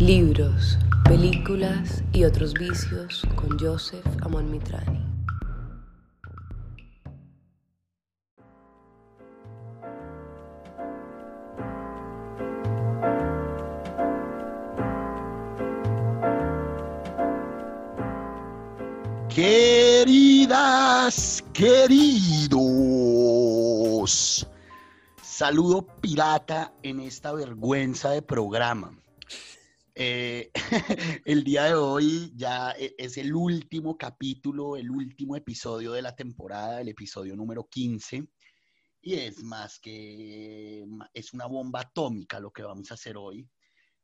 Libros, películas y otros vicios con Joseph Amon Mitrani. Queridas, queridos, saludo pirata en esta vergüenza de programa. Eh, el día de hoy ya e, es el último capítulo, el último episodio de la temporada, el episodio número 15. Y es más que, es una bomba atómica lo que vamos a hacer hoy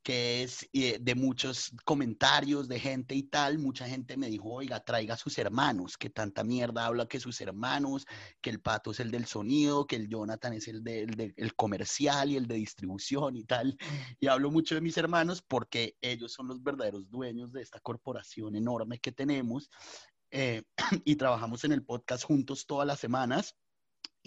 que es eh, de muchos comentarios de gente y tal, mucha gente me dijo, oiga, traiga a sus hermanos, que tanta mierda habla que sus hermanos, que el pato es el del sonido, que el Jonathan es el del comercial y el de distribución y tal. Y hablo mucho de mis hermanos porque ellos son los verdaderos dueños de esta corporación enorme que tenemos eh, y trabajamos en el podcast juntos todas las semanas.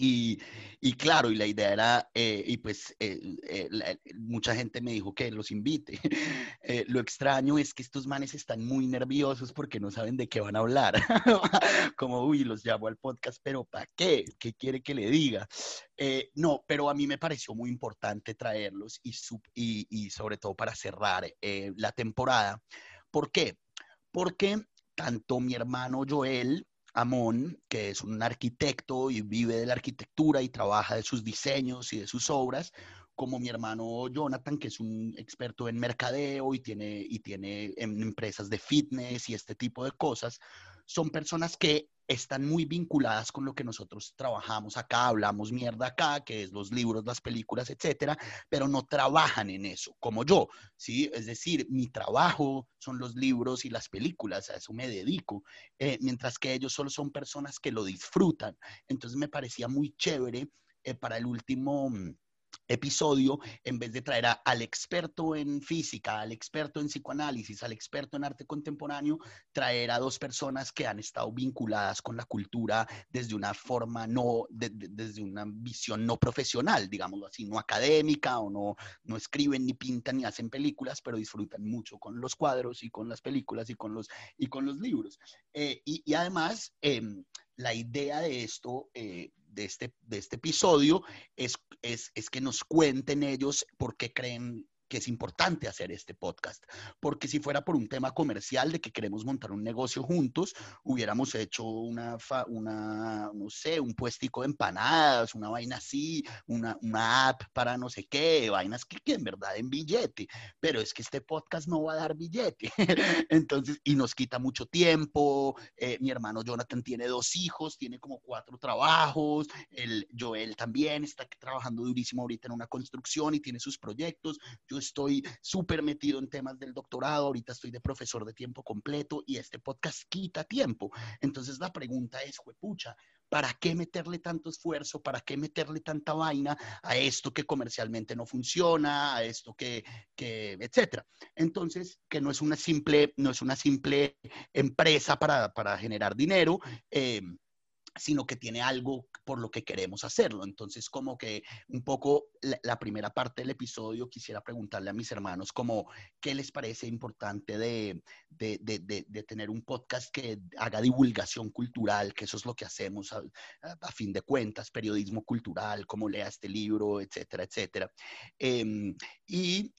Y, y, claro, y la idea era, eh, y pues eh, eh, mucha gente me dijo que los invite. lo extraño es que estos manes están muy nerviosos porque no saben de qué van a hablar. Como, uy, los llamo al podcast, pero ¿para qué? ¿Qué quiere que le diga? no, pero a mí me pareció muy importante traerlos y, y, y sobre todo para cerrar la temporada. ¿Por qué? Porque tanto mi hermano Joel Amón, que es un arquitecto y vive de la arquitectura y trabaja de sus diseños y de sus obras, como mi hermano Jonathan, que es un experto en mercadeo y tiene, y tiene empresas de fitness y este tipo de cosas, son personas que están muy vinculadas con lo que nosotros trabajamos acá, hablamos mierda acá, que es los libros, las películas, etcétera, pero no trabajan en eso, como yo, ¿sí? Es decir, mi trabajo son los libros y las películas, a eso me dedico, eh, mientras que ellos solo son personas que lo disfrutan. Entonces me parecía muy chévere eh, para el último mm, episodio, en vez de traer al experto en física, al experto en psicoanálisis, al experto en arte contemporáneo, traer a dos personas que han estado vinculadas con la cultura desde una forma no, desde una visión no profesional, digámoslo así, no académica o no, no escriben ni pintan ni hacen películas, pero disfrutan mucho con los cuadros y con las películas y con los, y con los libros. Eh, y, además, em, la idea de esto, eh, de, este, de este episodio, es, es, es que nos cuenten ellos por qué creen que es importante hacer este podcast, porque si fuera por un tema comercial de que queremos montar un negocio juntos, hubiéramos hecho una, una no sé, un puestico de empanadas, una vaina así, una, una app para no sé qué, vainas que, que en verdad en billete, pero es que este podcast no va a dar billete, entonces, y nos quita mucho tiempo, eh, mi hermano Jonathan tiene dos hijos, tiene como cuatro trabajos, el Joel también está trabajando durísimo ahorita en una construcción y tiene sus proyectos, yo estoy súper metido en temas del doctorado, ahorita estoy de profesor de tiempo completo y este podcast quita tiempo. Entonces la pregunta es, juepucha, ¿para qué meterle tanto esfuerzo? ¿Para qué meterle tanta vaina a esto que comercialmente no funciona, a esto que, que etcétera? Entonces, que no es una simple, no es una simple empresa para, para generar dinero. Eh, sino que tiene algo por lo que queremos hacerlo. Entonces, como que un poco la, primera parte del episodio quisiera preguntarle a mis hermanos como qué les parece importante de, de, de, tener un podcast que haga divulgación cultural, que eso es lo que hacemos a, fin de cuentas, periodismo cultural, cómo lea este libro, etcétera, etcétera. Em, y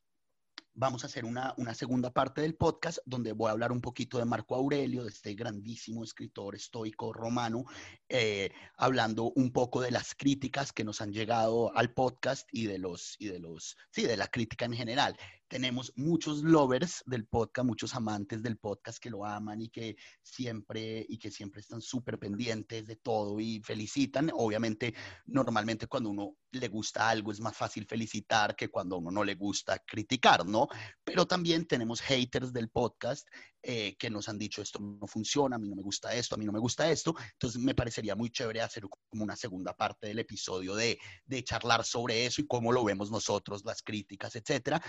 vamos a hacer una, segunda parte del podcast donde voy a hablar un poquito de Marco Aurelio, de este grandísimo escritor estoico romano, eh, hablando un poco de las críticas que nos han llegado al podcast y de los, y de los, sí, de la crítica en general tenemos muchos lovers del podcast, muchos amantes del podcast que lo aman y que siempre, y que siempre están súper pendientes de todo y felicitan. Obviamente, normalmente cuando uno le gusta algo es más fácil felicitar que cuando uno no le gusta criticar, ¿no? Pero también tenemos haters del podcast eh, que nos han dicho esto no funciona, a mí no me gusta esto, a mí no me gusta esto. Entonces me parecería muy chévere hacer como una segunda parte del episodio de, de charlar sobre eso y cómo lo vemos nosotros, las críticas, etcétera,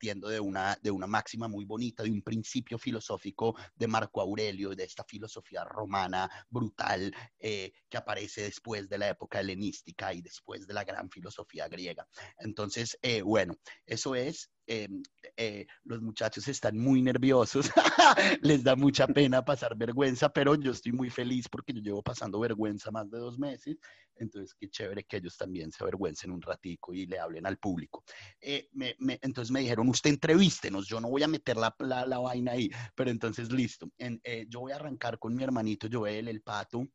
partiendo de una, de una máxima muy bonita, de un principio filosófico de Marco Aurelio, de esta filosofía romana brutal eh, que aparece después de la época helenística y después de la gran filosofía griega. Entonces, eh, bueno, eso es em, eh, los muchachos están muy nerviosos, les da mucha pena pasar vergüenza, pero yo estoy muy feliz porque yo llevo pasando vergüenza más de dos meses, entonces qué chévere que ellos también se avergüencen un ratico y le hablen al público. Eh, entonces me dijeron, usted entrevístenos, yo no voy a meter la, la, vaina ahí, pero entonces listo, eh, yo voy a arrancar con mi hermanito Joel, el pato.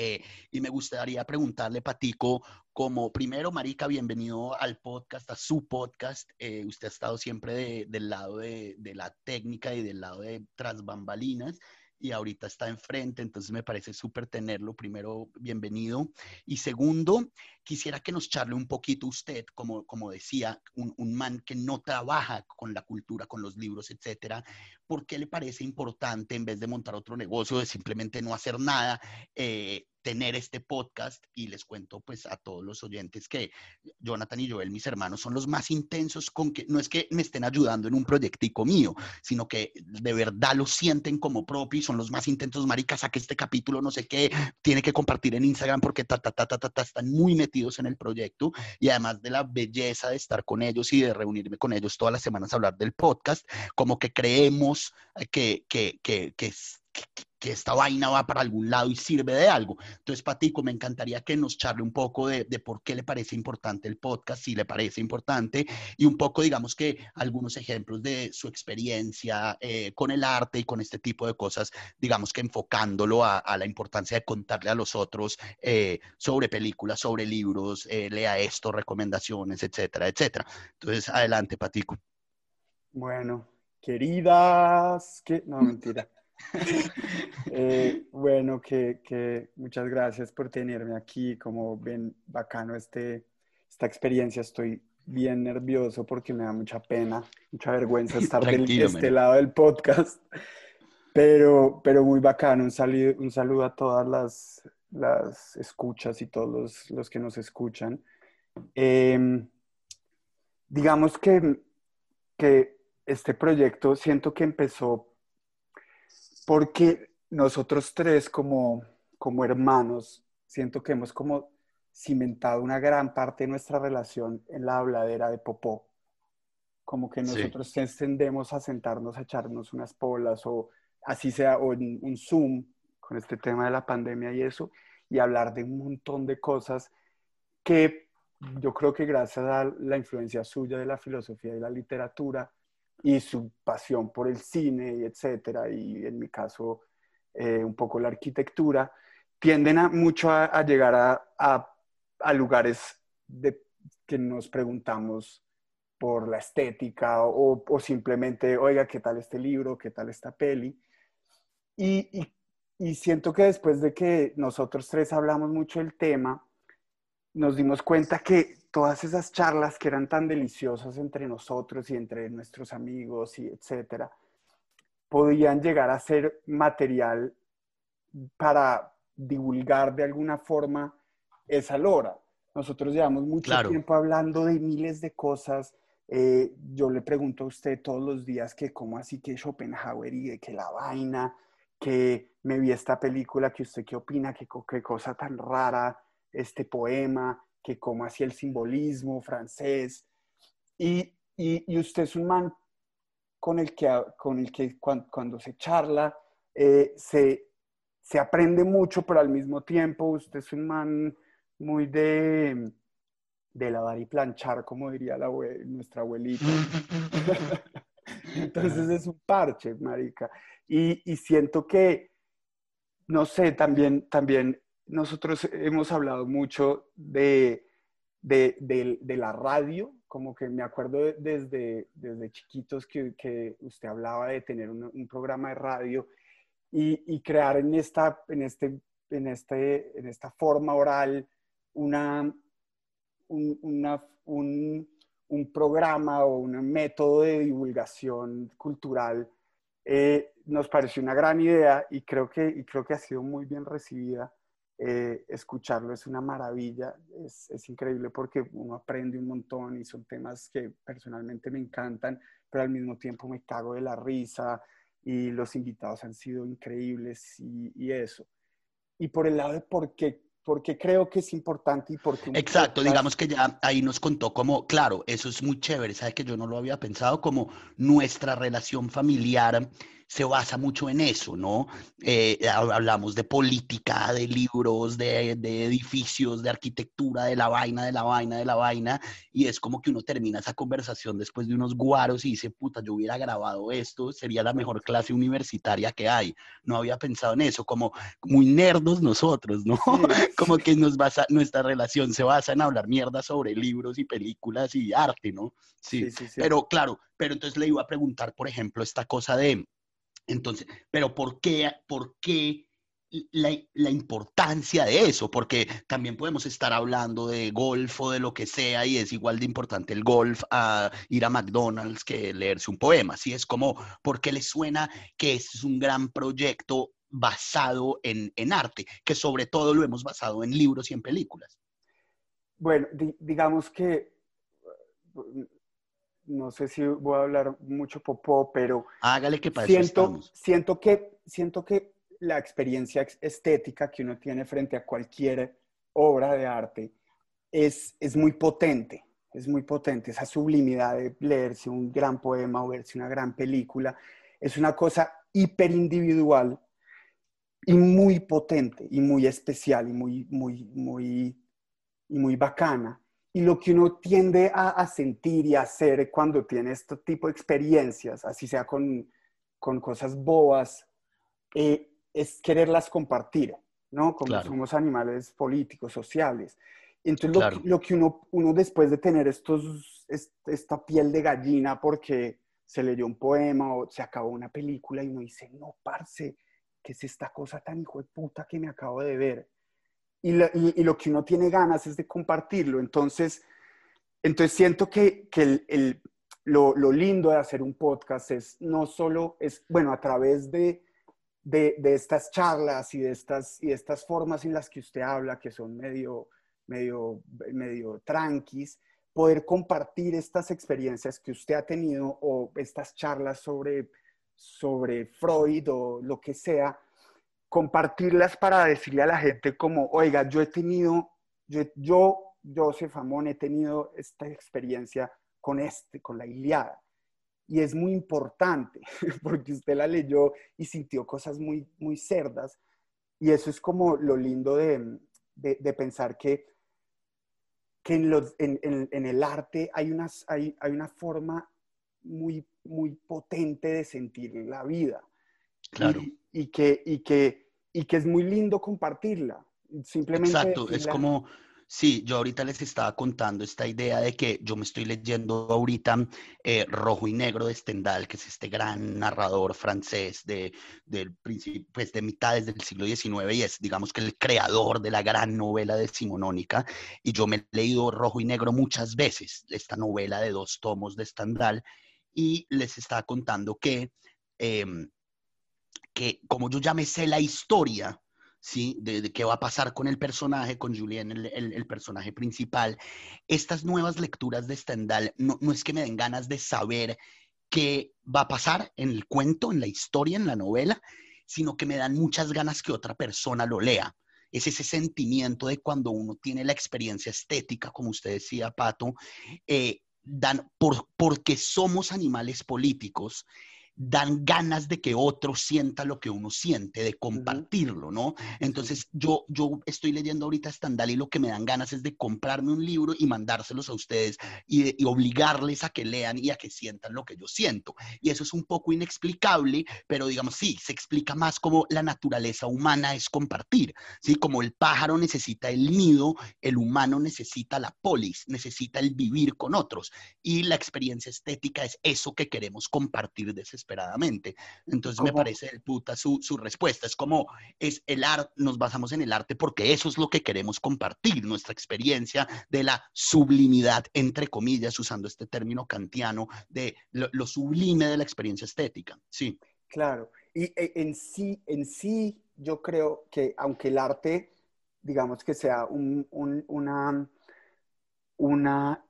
Eh, y me gustaría preguntarle, Patico, como primero, Marica, bienvenido al podcast, a su podcast. Eh, usted ha estado siempre del lado de, la técnica y del lado de tras bambalinas y ahorita está enfrente, entonces me parece súper tenerlo. Primero, bienvenido. Y segundo, quisiera que nos charle un poquito usted, como, como decía, un, un man que no trabaja con la cultura, con los libros, etcétera. ¿Por qué le parece importante, en vez de montar otro negocio, de simplemente no hacer nada, eh, tener este podcast y les cuento pues a todos los oyentes que Jonathan y Joel, mis hermanos, son los más intensos con que no es que me estén ayudando en un proyectico mío, sino que de verdad lo sienten como propio y son los más intensos, marica, saque este capítulo, no sé qué, tiene que compartir en Instagram porque ta, ta, ta, ta, ta, están muy metidos en el proyecto y además de la belleza de estar con ellos y de reunirme con ellos todas las semanas a hablar del podcast, como que creemos que, que, que, que, que esta vaina va para algún lado y sirve de algo. Entonces, Patico, me encantaría que nos charle un poco de, por qué le parece importante el podcast, si le parece importante, y un poco, digamos que algunos ejemplos de su experiencia eh, con el arte y con este tipo de cosas, digamos que enfocándolo a, la importancia de contarle a los otros eh, sobre películas, sobre libros, eh, lea esto, recomendaciones, etcétera, etcétera. Entonces, adelante, Patico. Bueno, queridas, que no, mentira. Eh, bueno, que, muchas gracias por tenerme aquí. Como ven, bacano este, esta experiencia. Estoy bien nervioso porque me da mucha pena, mucha vergüenza estar de este lado del podcast. Pero, pero muy bacano. Un saludo, un saludo a todas las, las escuchas y todos los, que nos escuchan. Em, digamos que, que este proyecto siento que empezó porque nosotros tres como, como hermanos, siento que hemos como cimentado una gran parte de nuestra relación en la habladera de Popó. Como que nosotros tendemos a sentarnos a echarnos unas polas o así sea, o en un Zoom con este tema de la pandemia y eso, y hablar de un montón de cosas que yo creo que gracias a la influencia suya de la filosofía y la literatura, y su pasión por el cine, y etcétera, y en mi caso eh, un poco la arquitectura, tienden a, mucho a, llegar a, a, lugares de, que nos preguntamos por la estética o, o, simplemente, oiga, ¿qué tal este libro? ¿Qué tal esta peli? Y, y, y siento que después de que nosotros tres hablamos mucho del tema, nos dimos cuenta que todas esas charlas que eran tan deliciosas entre nosotros y entre nuestros amigos y etcétera, podían llegar a ser material para divulgar de alguna forma esa lora. Nosotros llevamos mucho tiempo hablando de miles de cosas. Eh, yo le pregunto a usted todos los días que cómo así que Schopenhauer y que la vaina, que me vi esta película, que usted qué opina, que qué cosa tan rara, este poema, que como hacía el simbolismo francés. Y, y, usted es un man con el que, con el que cuando, se charla eh, se, se, aprende mucho, pero al mismo tiempo usted es un man muy de, de lavar y planchar, como diría la nuestra abuelita. Entonces es un parche, marica. Y, y, siento que, no sé, también, también nosotros hemos hablado mucho de, de, la radio, como que me acuerdo desde, desde chiquitos que, que, usted hablaba de tener un, programa de radio y, crear en esta, en, este, en, este, en esta forma oral una, un, una, un, un programa o un método de divulgación cultural eh, nos pareció una gran idea y creo, que, y creo que ha sido muy bien recibida eh, escucharlo es una maravilla, es, es, increíble porque uno aprende un montón y son temas que personalmente me encantan, pero al mismo tiempo me cago de la risa y los invitados han sido increíbles y, y eso. Y por el lado de por qué, porque creo que es importante y porque... Exacto, digamos que ya ahí nos contó como, claro, eso es muy chévere, sabe que yo no lo había pensado, como nuestra relación familiar se basa mucho en eso, ¿no? Eh, hablamos de política, de libros, de, edificios, de arquitectura, de la vaina, de la vaina, de la vaina, y es como que uno termina esa conversación después de unos guaros y dice, puta, yo hubiera grabado esto, sería la mejor clase universitaria que hay. No había pensado en eso, como muy nerdos nosotros, ¿no? como que nos basa, nuestra relación se basa en hablar mierda sobre libros y películas y arte, ¿no? sí, sí, sí. Pero claro, pero entonces le iba a preguntar, por ejemplo, esta cosa de entonces, pero ¿por qué, por qué la, importancia de eso? Porque también podemos estar hablando de golf o de lo que sea y es igual de importante el golf a ir a McDonald's que leerse un poema. Así es como, ¿por qué le suena que es un gran proyecto basado en, arte? Que sobre todo lo hemos basado en libros y en películas. Bueno, digamos que no sé si voy a hablar mucho popó, pero hágale que siento, siento que siento que la experiencia estética que uno tiene frente a cualquier obra de arte es, es muy potente, es muy potente. Esa sublimidad de leerse un gran poema o verse una gran película es una cosa hiper individual y muy potente y muy especial y muy, muy, muy, y muy bacana. Y lo que uno tiende a, sentir y a hacer cuando tiene este tipo de experiencias, así sea con, con cosas bobas, eh, es quererlas compartir, ¿no? Como somos animales políticos, sociales. Entonces, lo, que uno, uno después de tener estos, esta piel de gallina porque se leyó un poema o se acabó una película y uno dice, no, parce, ¿qué es esta cosa tan hijo de puta que me acabo de ver? Y, lo que uno tiene ganas es de compartirlo. Entonces, entonces siento que, que el, lo, lo, lindo de hacer un podcast es no solo, es, bueno, a través de, de, de, estas charlas y de estas, y estas formas en las que usted habla, que son medio, medio, medio tranquis, poder compartir estas experiencias que usted ha tenido o estas charlas sobre, sobre Freud o lo que sea, compartirlas para decirle a la gente como, oiga, yo he tenido, yo, yo Joseph Amón, he tenido esta experiencia con este, con la Iliada. Y es muy importante, porque usted la leyó y sintió cosas muy, muy cerdas. Y eso es como lo lindo de, de, pensar que, que en, los, en, en, el arte hay, unas, hay, hay una forma muy, muy potente de sentir la vida. Claro. Que, y, que, y que es muy lindo compartirla. Simplemente Exacto, es como, sí, yo ahorita les estaba contando esta idea de que yo me estoy leyendo ahorita eh, Rojo y Negro de Stendhal, que es este gran narrador francés de, del pues de mitades del siglo XIX y es, digamos que el creador de la gran novela de Simonónica. Y yo me he leído Rojo y Negro muchas veces, esta novela de dos tomos de Stendhal, y les estaba contando que... Em, que como yo ya me sé la historia, ¿sí? De, qué va a pasar con el personaje, con Julien, el, personaje principal, estas nuevas lecturas de Stendhal no, no es que me den ganas de saber qué va a pasar en el cuento, en la historia, en la novela, sino que me dan muchas ganas que otra persona lo lea. Es ese sentimiento de cuando uno tiene la experiencia estética, como usted decía, Pato, eh, dan, por, porque somos animales políticos, dan ganas de que otro sienta lo que uno siente, de compartirlo, ¿no? Entonces, yo, yo estoy leyendo ahorita Stendhal y lo que me dan ganas es de comprarme un libro y mandárselos a ustedes y, obligarles a que lean y a que sientan lo que yo siento. Y eso es un poco inexplicable, pero digamos, sí, se explica más como la naturaleza humana es compartir, ¿sí? Como el pájaro necesita el nido, el humano necesita la polis, necesita el vivir con otros. Y la experiencia estética es eso que queremos compartir de ese desesperadamente. Entonces me parece el puta su, su, respuesta. Es como, es el arte, nos basamos en el arte porque eso es lo que queremos compartir, nuestra experiencia de la sublimidad, entre comillas, usando este término kantiano, de lo, sublime de la experiencia estética. Sí. Claro. Y e, en sí, en sí, yo creo que aunque el arte, digamos que sea un, un, una, una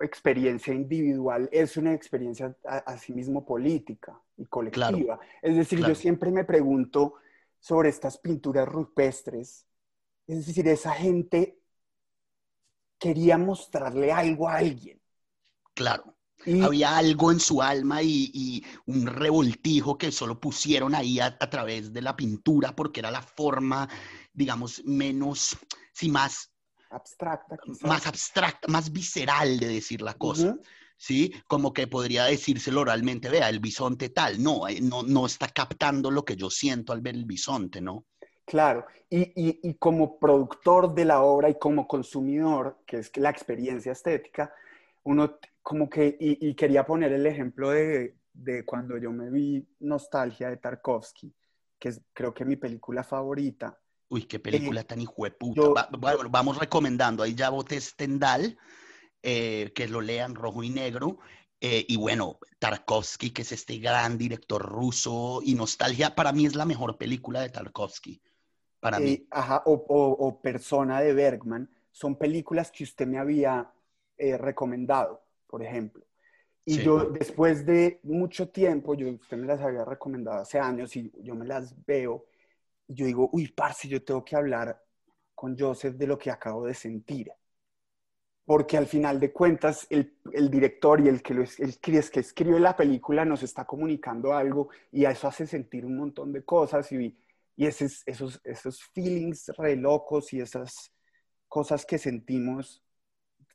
experiencia individual es una experiencia asimismo política y colectiva. es decir, yo siempre me pregunto sobre estas pinturas rupestres Es decir, esa gente quería mostrarle algo a alguien. Claro. Había algo en su alma y, un revoltijo que solo pusieron ahí a, través de la pintura porque era la forma, digamos, menos, sí, más abstracta, más abstracta, más visceral de decir la cosa. ¿Sí? Como que podría decírselo oralmente, vea, el bisonte tal, no, eh, no, no está captando lo que yo siento al ver el bisonte, ¿no? Claro, y, y, como productor de la obra y como consumidor, que es la experiencia estética, uno como que, y, quería poner el ejemplo de, de, cuando yo me vi Nostalgia de Tarkovsky, que es creo que mi película favorita. Uy, qué película eh, tan hijo puta. vamos recomendando, ahí ya boté Stendhal, eh, que lo lean rojo y negro. Eh, y bueno, Tarkovsky, que es este gran director ruso, y Nostalgia, para mí es la mejor película de Tarkovsky para mí. Eh, ajá, o, Persona de Bergman, son películas que usted me había eh, recomendado, por ejemplo. Y yo, después de mucho tiempo, yo, usted me las había recomendado hace años y yo me las veo, yo digo, uy, parce, yo tengo que hablar con Joseph de lo que acabo de sentir. Porque al final de cuentas, el, el director y el que, lo, el que escribe la película nos está comunicando algo y eso hace sentir un montón de cosas y y esos, esos, esos feelings re locos y esas cosas que sentimos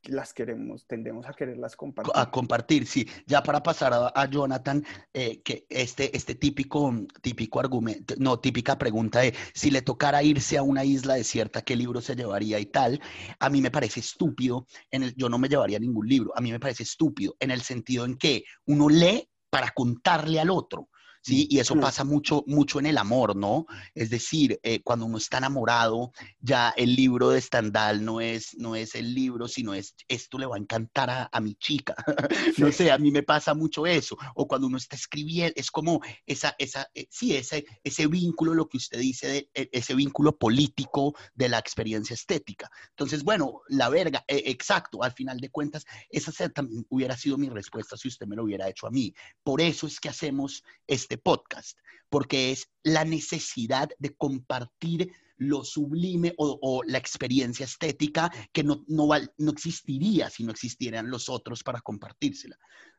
las queremos, tendemos a quererlas compartir. A compartir, sí. Ya para pasar a, Jonathan, eh, que este, este típico, típico argumento, no, típica pregunta de si le tocara irse a una isla desierta, ¿qué libro se llevaría y tal? A mí me parece estúpido, en el, yo no me llevaría ningún libro, a mí me parece estúpido en el sentido en que uno lee para contarle al otro. ¿Sí? Y eso pasa mucho, mucho en el amor, ¿no? Es decir, eh, cuando uno está enamorado, ya el libro de Stendhal no es, no es el libro, sino es, esto le va a encantar a, mi chica. no sé, a mí me pasa mucho eso. O cuando uno está escribiendo, es como esa, esa, eh, sí, ese, ese vínculo, lo que usted dice, de, e, ese vínculo político de la experiencia estética. Entonces, bueno, la verga, eh, exacto, al final de cuentas, esa también hubiera sido mi respuesta si usted me lo hubiera hecho a mí. Por eso es que hacemos este podcast, porque es la necesidad de compartir lo sublime o, la experiencia estética que no, no, no existiría si no existieran los otros para compartírsela.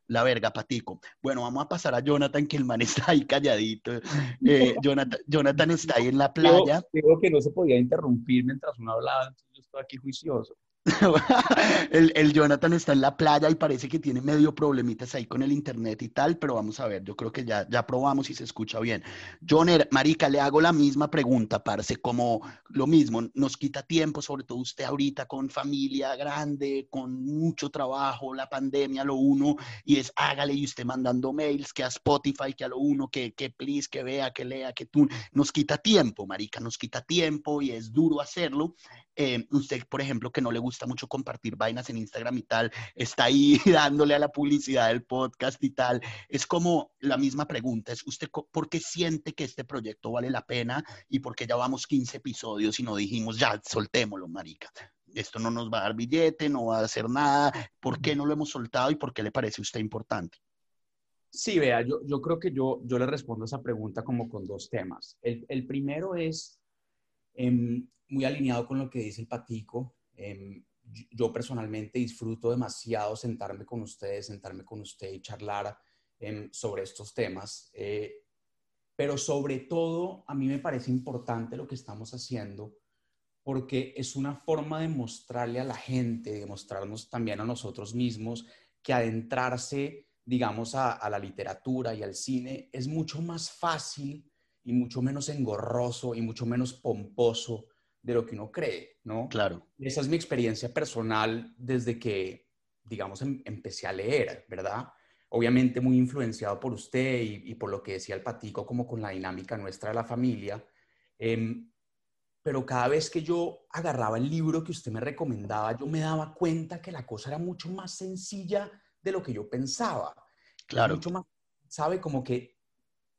La verga, Patico. Bueno, vamos a pasar a Jonathan, que el man está ahí calladito. Eh, Jonathan, Jonathan, está ahí en la playa. Creo que no se podía interrumpir mientras uno hablaba, entonces yo estoy aquí juicioso. el, Jonathan está en la playa y parece que tiene medio problemitas ahí con el internet y tal, pero vamos a ver, yo creo que ya, ya probamos y se escucha bien. Joner, Marica, le hago la misma pregunta, parce, como lo mismo, nos quita tiempo, sobre todo usted ahorita con familia grande, con mucho trabajo, la pandemia, lo uno, y es hágale y usted mandando mails, que a Spotify, que a lo uno, que, que please, que vea, que lea, que tú, nos quita tiempo, Marica, nos quita tiempo y es duro hacerlo. Eh, usted, por ejemplo, que no le gusta mucho compartir vainas en Instagram y tal, está ahí dándole a la publicidad del podcast y tal. Es como la misma pregunta, es usted por qué siente que este proyecto vale la pena y por qué ya vamos 15 episodios y no dijimos, ya, soltémoslo, marica. Esto no nos va a dar billete, no va a hacer nada. ¿Por qué no lo hemos soltado y por qué le parece a usted importante? Sí, vea, yo, yo creo que yo, yo le respondo a esa pregunta como con dos temas. El, el primero es, em, muy alineado con lo que dice el Patico. Em, yo personalmente disfruto demasiado sentarme con ustedes, sentarme con usted y charlar em, sobre estos temas. Eh, pero sobre todo, a mí me parece importante lo que estamos haciendo porque es una forma de mostrarle a la gente, de mostrarnos también a nosotros mismos que adentrarse, digamos, a, a la literatura y al cine es mucho más fácil y mucho menos engorroso y mucho menos pomposo de lo que uno cree, ¿no? Claro. Esa es mi experiencia personal desde que, digamos, em, empecé a leer, ¿verdad? Obviamente muy influenciado por usted y, por lo que decía el patico, como con la dinámica nuestra de la familia. Em, pero cada vez que yo agarraba el libro que usted me recomendaba, yo me daba cuenta que la cosa era mucho más sencilla de lo que yo pensaba. Claro. Mucho más, ¿sabe? Como que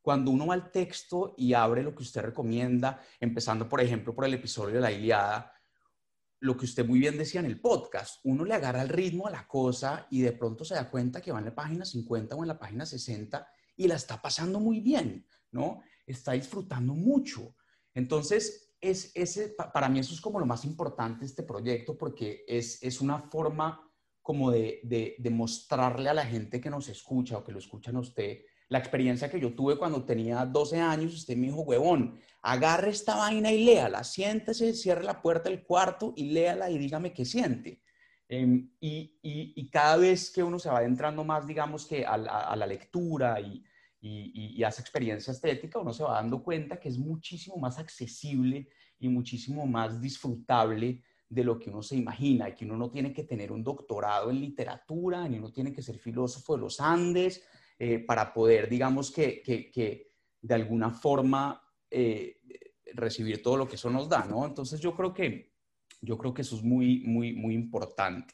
cuando uno va al texto y abre lo que usted recomienda, empezando, por ejemplo, por el episodio de la Iliada, lo que usted muy bien decía en el podcast, uno le agarra el ritmo a la cosa y de pronto se da cuenta que va en la página 50 o en la página 60 y la está pasando muy bien, ¿no? Está disfrutando mucho. Entonces, es, ese, para mí eso es como lo más importante este proyecto porque es, es una forma como de, de, de, mostrarle a la gente que nos escucha o que lo escuchan a usted la experiencia que yo tuve cuando tenía 12 años. Usted me dijo, huevón, agarre esta vaina y léala, siéntese, cierre la puerta del cuarto y léala y dígame qué siente. Em, y, y, cada vez que uno se va adentrando más, digamos que a la, lectura y, y, hace experiencia estética, uno se va dando cuenta que es muchísimo más accesible y muchísimo más disfrutable de lo que uno se imagina y que uno no tiene que tener un doctorado en literatura, ni uno tiene que ser filósofo de los Andes eh, para poder, digamos, que, que, que de alguna forma eh, recibir todo lo que eso nos da, ¿no? Entonces yo creo que, yo creo que eso es muy, muy, muy importante.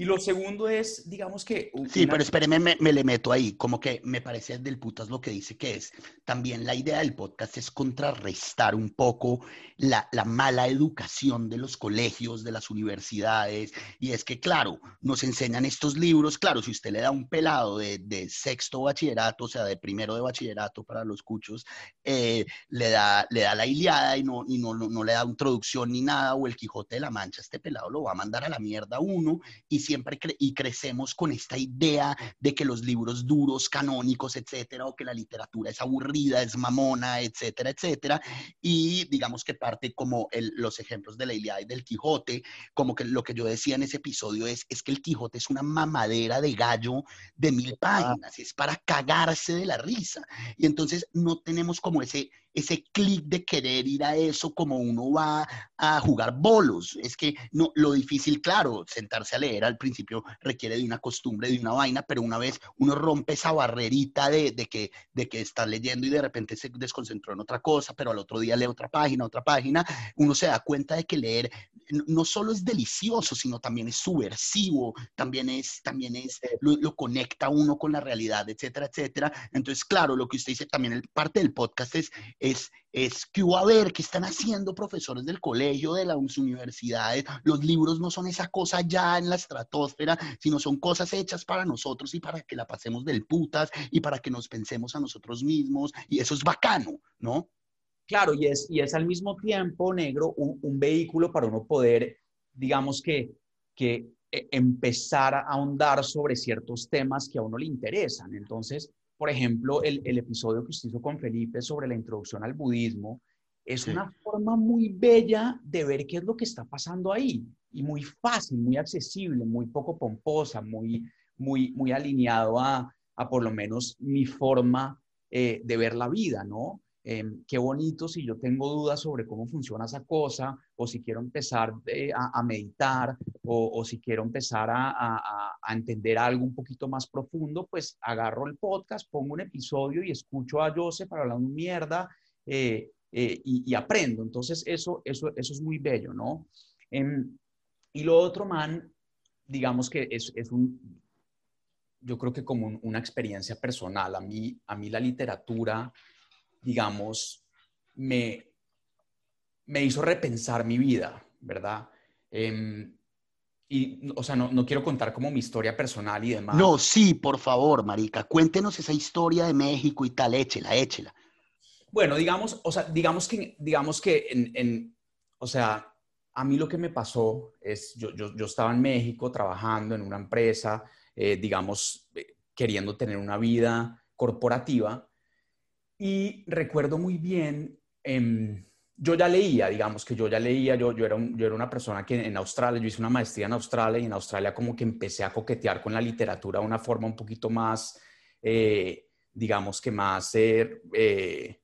Y lo segundo es, digamos que... Sí, pero espéreme, me, le meto ahí, como que me parece del putas lo que dice que es. También la idea del podcast es contrarrestar un poco la, la mala educación de los colegios, de las universidades. Y es que, claro, nos enseñan estos libros, claro, si usted le da un pelado de, de sexto bachillerato, o sea, de primero de bachillerato para los cuchos, eh, le, da, le da la Iliada y, no, y no, no, no, le da introducción ni nada, o el Quijote de la Mancha, este pelado lo va a mandar a la mierda uno y siempre y crecemos con esta idea de que los libros duros, canónicos, etcétera, o que la literatura es aburrida, es mamona, etcétera, etcétera. Y digamos que parte como los ejemplos de la Ilíada y del Quijote, como que lo que yo decía en ese episodio es, es que el Quijote es una mamadera de gallo de mil páginas, es para cagarse de la risa. Y entonces no tenemos como ese ese clic de querer ir a eso como uno va a jugar bolos. Es que no, lo difícil, claro, sentarse a leer al principio requiere de una costumbre, de una vaina, pero una vez uno rompe esa barrerita de, de que, de que está leyendo y de repente se desconcentró en otra cosa, pero al otro día lee otra página, otra página, uno se da cuenta de que leer no solo es delicioso, sino también es subversivo, también es, también es, lo, lo conecta uno con la realidad, etcétera, etcétera. Entonces, claro, lo que usted dice también, el, parte del podcast es es, es que a ver qué están haciendo profesores del colegio, de las universidades. Los libros no son esa cosa ya en la estratosfera, sino son cosas hechas para nosotros y para que la pasemos del putas y para que nos pensemos a nosotros mismos. Y eso es bacano, ¿no? Claro, y es, y es al mismo tiempo, negro, un, un vehículo para uno poder, digamos que, que eh, empezar a ahondar sobre ciertos temas que a uno le interesan. Entonces, por ejemplo, el, episodio que usted hizo con Felipe sobre la introducción al budismo, es una forma muy bella de ver qué es lo que está pasando ahí y muy fácil, muy accesible, muy poco pomposa, muy, muy, muy alineado a, por lo menos mi forma eh, de ver la vida, ¿no? Em, qué bonito si yo tengo dudas sobre cómo funciona esa cosa, o si quiero empezar eh, a, meditar, o, si quiero empezar a, entender algo un poquito más profundo, pues agarro el podcast, pongo un episodio y escucho a Joseph para hablar de mierda eh, eh, y, aprendo. Entonces, eso, eso, eso es muy bello, ¿no? Em, y lo otro, man, digamos que es, es un, yo creo que como una experiencia personal. A mí, a mí la literatura digamos, me, me hizo repensar mi vida, ¿verdad? Em, y, o sea, no, no, quiero contar como mi historia personal y demás. No, sí, por favor, Marica, cuéntenos esa historia de México y tal, échela, échela. Bueno, digamos, o sea, digamos que, digamos que en, en o sea, a mí lo que me pasó es, yo, yo, yo estaba en México trabajando en una empresa, eh, digamos, eh, queriendo tener una vida corporativa y recuerdo muy bien, em, yo ya leía, digamos que yo ya leía, yo, yo, era yo era una persona que en Australia, yo hice una maestría en Australia y en Australia como que empecé a coquetear con la literatura de una forma un poquito más, eh, digamos que más, eh, eh,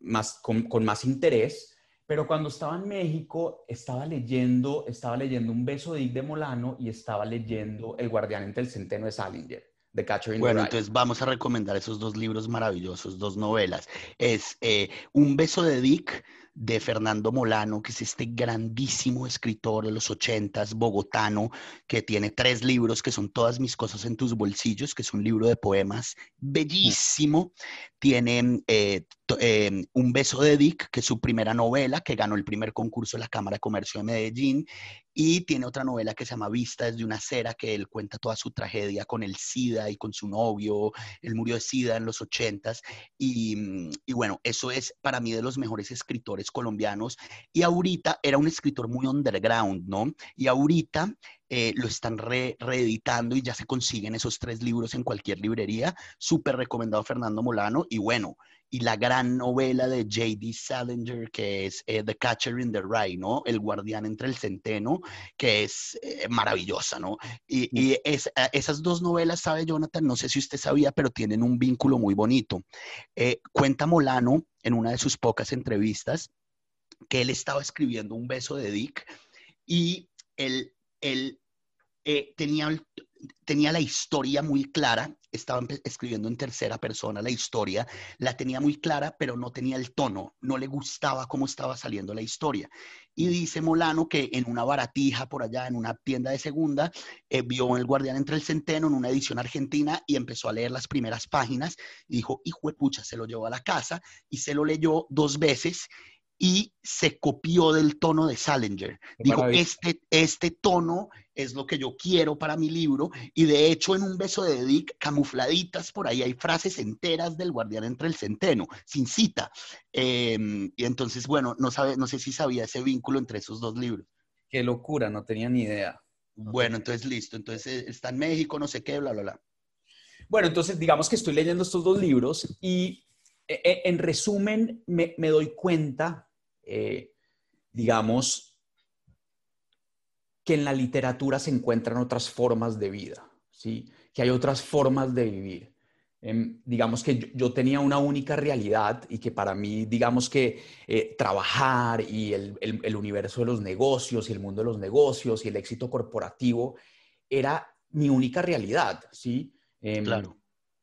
más con, más interés. Pero cuando estaba en México, estaba leyendo, estaba leyendo Un beso de Dick de Molano y estaba leyendo El guardián entre el centeno de Salinger bueno, entonces vamos a recomendar esos dos libros maravillosos, dos novelas. Es eh, Un beso de Dick de Fernando Molano, que es este grandísimo escritor de los ochentas, bogotano, que tiene tres libros que son Todas mis cosas en tus bolsillos, que es un libro de poemas bellísimo. Tiene eh, eh, Un beso de Dick, que es su primera novela, que ganó el primer concurso de la Cámara de Comercio de Medellín. Y tiene otra novela que se llama Vista desde una cera, que él cuenta toda su tragedia con el SIDA y con su novio. Él murió de SIDA en los ochentas. Y, y bueno, eso es para mí de los mejores escritores escritores colombianos y ahorita era un escritor muy underground, ¿no? Y ahorita eh, lo están reeditando y ya se consiguen esos tres libros en cualquier librería. Súper recomendado Fernando Molano y bueno, y la gran novela de J.D. Salinger, que es eh, The Catcher in the Rye, ¿no? El guardián entre el centeno, que es eh, maravillosa, ¿no? Y, y es, esas dos novelas, sabe Jonathan, no sé si usted sabía, pero tienen un vínculo muy bonito. cuenta Molano en una de sus pocas entrevistas que él estaba escribiendo un beso de Dick y él él eh, tenía, tenía la historia muy clara, estaba escribiendo en tercera persona la historia, la tenía muy clara, pero no tenía el tono, no le gustaba cómo estaba saliendo la historia. Y dice Molano que en una baratija por allá, en una tienda de segunda, eh, vio El Guardián entre el Centeno en una edición argentina y empezó a leer las primeras páginas y dijo, hijo de pucha, se lo llevó a la casa y se lo leyó dos veces y se copió del tono de Salinger. Dijo, este, este tono es lo que yo quiero para mi libro. Y de hecho, en un beso de Dick, camufladitas, por ahí hay frases enteras del guardián entre el centeno, sin cita. Em, y entonces, bueno, no, sabe, no sé si sabía ese vínculo entre esos dos libros. Qué locura, no tenía ni idea. bueno, entonces listo. Entonces eh, está en México, no sé qué, bla, bla, bla. Bueno, entonces digamos que estoy leyendo estos dos libros y eh, eh, en resumen me, me doy cuenta eh, digamos, que en la literatura se encuentran otras formas de vida, ¿sí? que hay otras formas de vivir. Em, digamos que yo, tenía una única realidad y que para mí, digamos que eh, trabajar y el, universo de los negocios y el mundo de los negocios y el éxito corporativo era mi única realidad, ¿sí? Em, claro.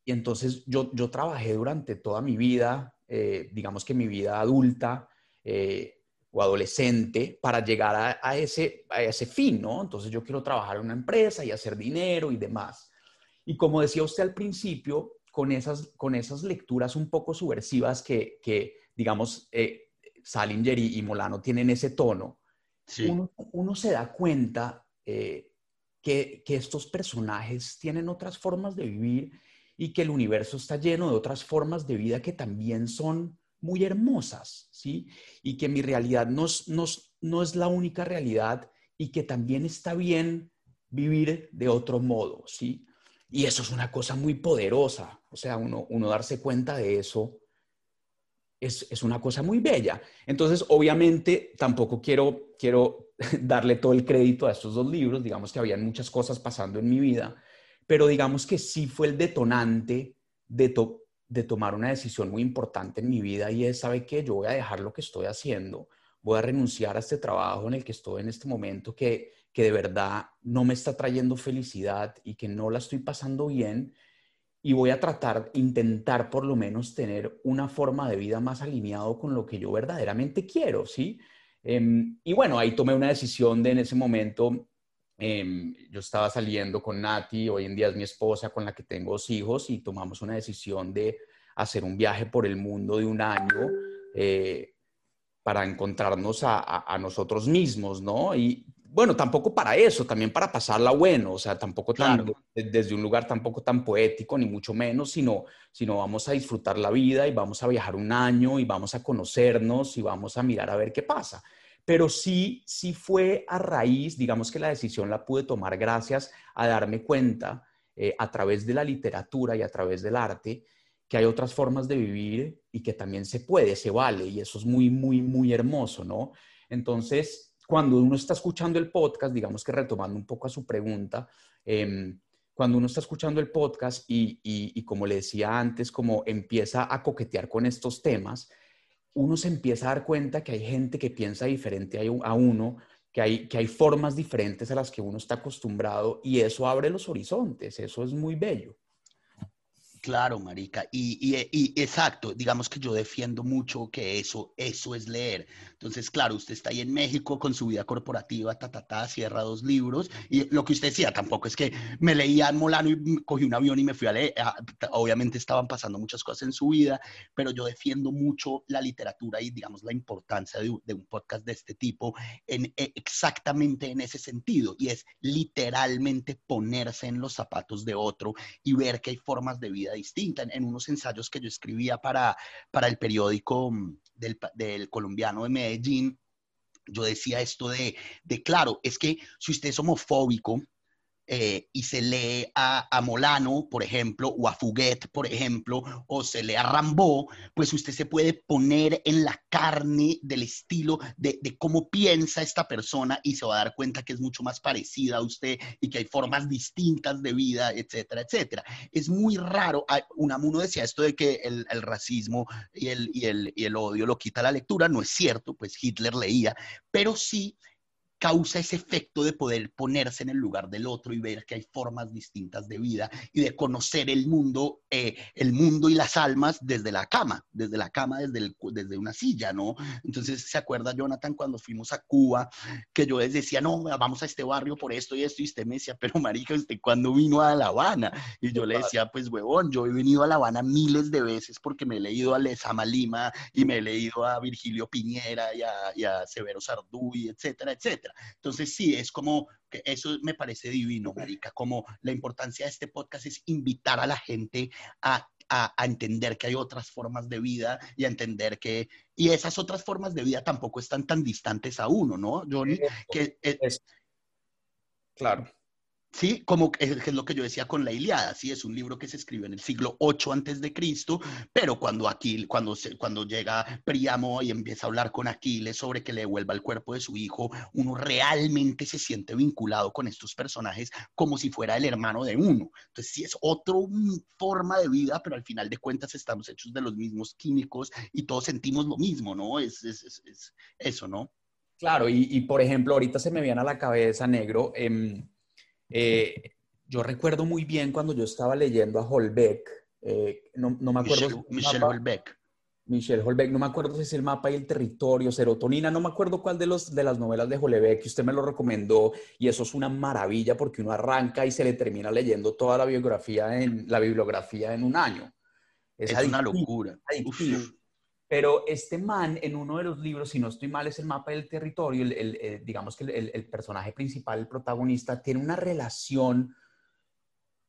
Y entonces yo, yo trabajé durante toda mi vida, eh, digamos que mi vida adulta, eh, o adolescente para llegar a, ese, a ese fin, ¿no? Entonces yo quiero trabajar en una empresa y hacer dinero y demás. Y como decía usted al principio, con esas, con esas lecturas un poco subversivas que, que digamos, eh, Salinger y, Molano tienen ese tono, uno, se da cuenta eh, que, que, estos personajes tienen otras formas de vivir y que el universo está lleno de otras formas de vida que también son muy hermosas, ¿sí? Y que mi realidad no es, la única realidad y que también está bien vivir de otro modo, ¿sí? Y eso es una cosa muy poderosa, o sea, uno, darse cuenta de eso es, una cosa muy bella. Entonces, obviamente, tampoco quiero, darle todo el crédito a estos dos libros, digamos que habían muchas cosas pasando en mi vida, pero digamos que sí fue el detonante de, de tomar una decisión muy importante en mi vida y es, ¿sabe qué? Yo voy a dejar lo que estoy haciendo, voy a renunciar a este trabajo en el que estoy en este momento que, que de verdad no me está trayendo felicidad y que no la estoy pasando bien y voy a tratar, intentar por lo menos tener una forma de vida más alineado con lo que yo verdaderamente quiero, ¿sí? Em, y bueno, ahí tomé una decisión de en ese momento Em, yo estaba saliendo con Nati, hoy en día es mi esposa con la que tengo dos hijos y tomamos una decisión de hacer un viaje por el mundo de un año eh, para encontrarnos a, nosotros mismos, ¿no? Y bueno, tampoco para eso, también para pasarla bueno, o sea, tampoco desde un lugar tampoco tan poético, ni mucho menos, sino, sino vamos a disfrutar la vida y vamos a viajar un año y vamos a conocernos y vamos a mirar a ver qué pasa pero sí, sí fue a raíz, digamos que la decisión la pude tomar gracias a darme cuenta eh, a través de la literatura y a través del arte que hay otras formas de vivir y que también se puede, se vale, y eso es muy, muy, muy hermoso, ¿no? Entonces, cuando uno está escuchando el podcast, digamos que retomando un poco a su pregunta, em, cuando uno está escuchando el podcast y, y, como le decía antes, como empieza a coquetear con estos temas, uno se empieza a dar cuenta que hay gente que piensa diferente a uno, que hay, que hay formas diferentes a las que uno está acostumbrado y eso abre los horizontes, eso es muy bello. Claro, marica. Y, exacto, digamos que yo defiendo mucho que eso, eso es leer. Entonces, claro, usted está ahí en México con su vida corporativa, ta, ta, ta, cierra dos libros. Y lo que usted decía, tampoco es que me leía en Molano y cogí un avión y me fui a leer. Obviamente estaban pasando muchas cosas en su vida, pero yo defiendo mucho la literatura y, digamos, la importancia de, un podcast de este tipo en, e, exactamente en ese sentido. Y es literalmente ponerse en los zapatos de otro y ver que hay formas de vida distinta. En, unos ensayos que yo escribía para, para el periódico mm, del, del colombiano de Medellín, yo decía esto de, de, claro, es que si usted es homofóbico, eh, y se lee a, Molano, por ejemplo, o a Fuguet, por ejemplo, o se lee a Rambo, pues usted se puede poner en la carne del estilo de, cómo piensa esta persona y se va a dar cuenta que es mucho más parecida a usted y que hay formas distintas de vida, etcétera, etcétera. Es muy raro, Unamuno decía esto de que el, racismo y el, y, el, y el odio lo quita la lectura, no es cierto, pues Hitler leía, pero sí causa ese efecto de poder ponerse en el lugar del otro y ver que hay formas distintas de vida y de conocer el mundo, eh, el mundo y las almas desde la cama, desde la cama, desde, desde una silla, ¿no? Entonces, ¿se acuerda Jonathan cuando fuimos a Cuba que yo les decía, no, vamos a este barrio por esto y esto, y usted me decía, pero marica, ¿usted cuándo vino a La Habana? Y yo le decía, pues huevón, yo he venido a La Habana miles de veces porque me he leído a Lezama Lima y me he leído a Virgilio Piñera y a, y a Severo Sarduy, etcétera, etcétera. Entonces, sí, es como que eso me parece divino, Marica, como la importancia de este podcast es invitar a la gente a, entender que hay otras formas de vida y a entender que, y esas otras formas de vida tampoco están tan distantes a uno, ¿no, Johnny? Que, es, claro. ¿Sí? Como es, lo que yo decía con la Iliada, ¿sí? Es un libro que se escribió en el siglo 8 antes de Cristo, pero cuando aquí, cuando, cuando llega Príamo y empieza a hablar con Aquiles sobre que le devuelva el cuerpo de su hijo, uno realmente se siente vinculado con estos personajes como si fuera el hermano de uno. Entonces, sí es otra forma de vida, pero al final de cuentas estamos hechos de los mismos químicos y todos sentimos lo mismo, ¿no? Es, es, es eso, ¿no? Claro, y, y, por ejemplo, ahorita se me viene a la cabeza, negro, eh, eh, yo recuerdo muy bien cuando yo estaba leyendo a Holbeck, eh, no, me acuerdo. Michel, Holbeck. Michel Holbeck, no me acuerdo si es el mapa y el territorio, serotonina, no me acuerdo cuál de, los, de las novelas de Holbeck que usted me lo recomendó y eso es una maravilla porque uno arranca y se le termina leyendo toda la biografía en la bibliografía en un año. Es, una locura. Pero este man, en uno de los libros, si no estoy mal, es el mapa del territorio, el, eh, digamos que el, personaje principal, el protagonista, tiene una relación,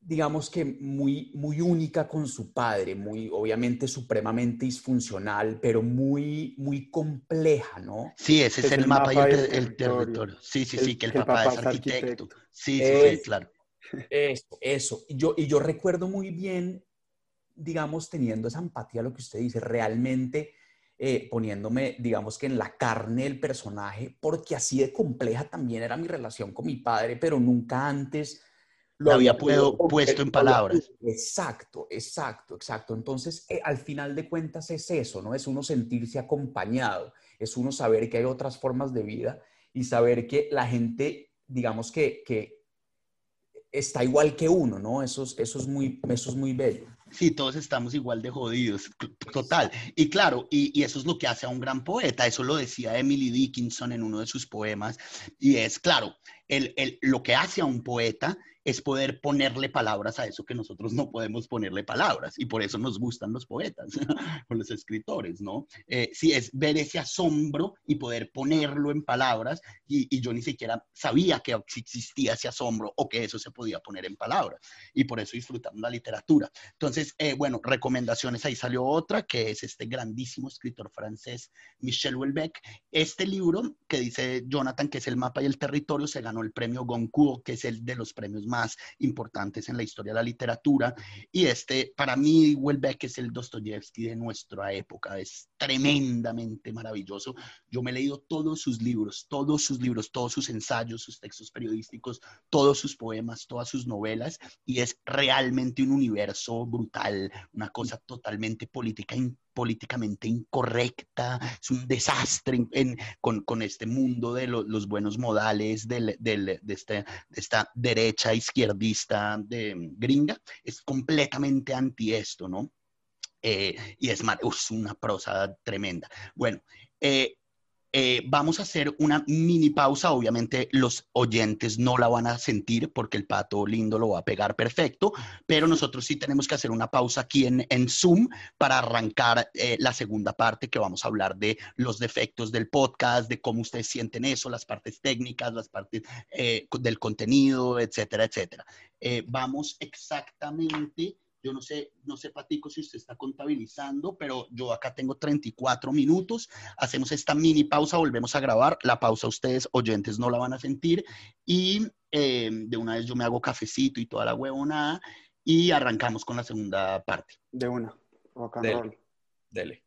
digamos que muy, muy única con su padre, muy, obviamente, supremamente disfuncional, pero muy, muy compleja, ¿no? Sí, ese es, el, mapa, y el, territorio. Sí, sí, sí, que el, papá, es arquitecto. Sí, sí, sí, claro. Eso, eso. Y yo, y yo recuerdo muy bien digamos, teniendo esa empatía a lo que usted dice, realmente eh, poniéndome, digamos que en la carne del personaje, porque así de compleja también era mi relación con mi padre, pero nunca antes lo había, puesto en palabras. Exacto, exacto, exacto. Entonces, eh, al final de cuentas es eso, ¿no? Es uno sentirse acompañado, es uno saber que hay otras formas de vida y saber que la gente, digamos que, que está igual que uno, ¿no? Eso eso es, muy, eso es muy bello. Sí, todos estamos igual de jodidos, total. Y claro, y, eso es lo que hace a un gran poeta, eso lo decía Emily Dickinson en uno de sus poemas, y es, claro, el, lo que hace a un poeta es poder ponerle palabras a eso que nosotros no podemos ponerle palabras. Y por eso nos gustan los poetas o los escritores, ¿no? Eh, sí, es ver ese asombro y poder ponerlo en palabras. Y, yo ni siquiera sabía que existía ese asombro o que eso se podía poner en palabras. Y por eso disfrutamos la literatura. Entonces, eh, bueno, recomendaciones. Ahí salió otra, que es este grandísimo escritor francés, Michel Houellebecq. Este libro que dice Jonathan, que es El mapa y el territorio, se ganó el premio Goncourt, que es el de los premios más importantes en la historia de la literatura. Y este, para mí, Welbeck es el Dostoyevsky de nuestra época. Es tremendamente maravilloso. Yo me he leído todos sus libros, todos sus libros, todos sus ensayos, sus textos periodísticos, todos sus poemas, todas sus novelas. Y es realmente un universo brutal, una cosa totalmente política políticamente incorrecta, es un desastre con, este mundo de los buenos modales de, este, de, esta derecha izquierdista de gringa, es completamente anti esto, ¿no? Eh, y es, es una prosa tremenda. Bueno, eh, eh, vamos a hacer una mini pausa. Obviamente los oyentes no la van a sentir porque el pato lindo lo va a pegar perfecto, pero nosotros sí tenemos que hacer una pausa aquí en, en Zoom para arrancar eh, la segunda parte que vamos a hablar de los defectos del podcast, de cómo ustedes sienten eso, las partes técnicas, las partes eh, del contenido, etcétera, etcétera. vamos exactamente Yo no sé, no sé, Patico, si usted está contabilizando, pero yo acá tengo 34 minutos. Hacemos esta mini pausa, volvemos a grabar. La pausa ustedes, oyentes, no la van a sentir. Y eh, de una vez yo me hago cafecito y toda la huevonada y arrancamos con la segunda parte. De una. Rock and Dele. roll. Dele.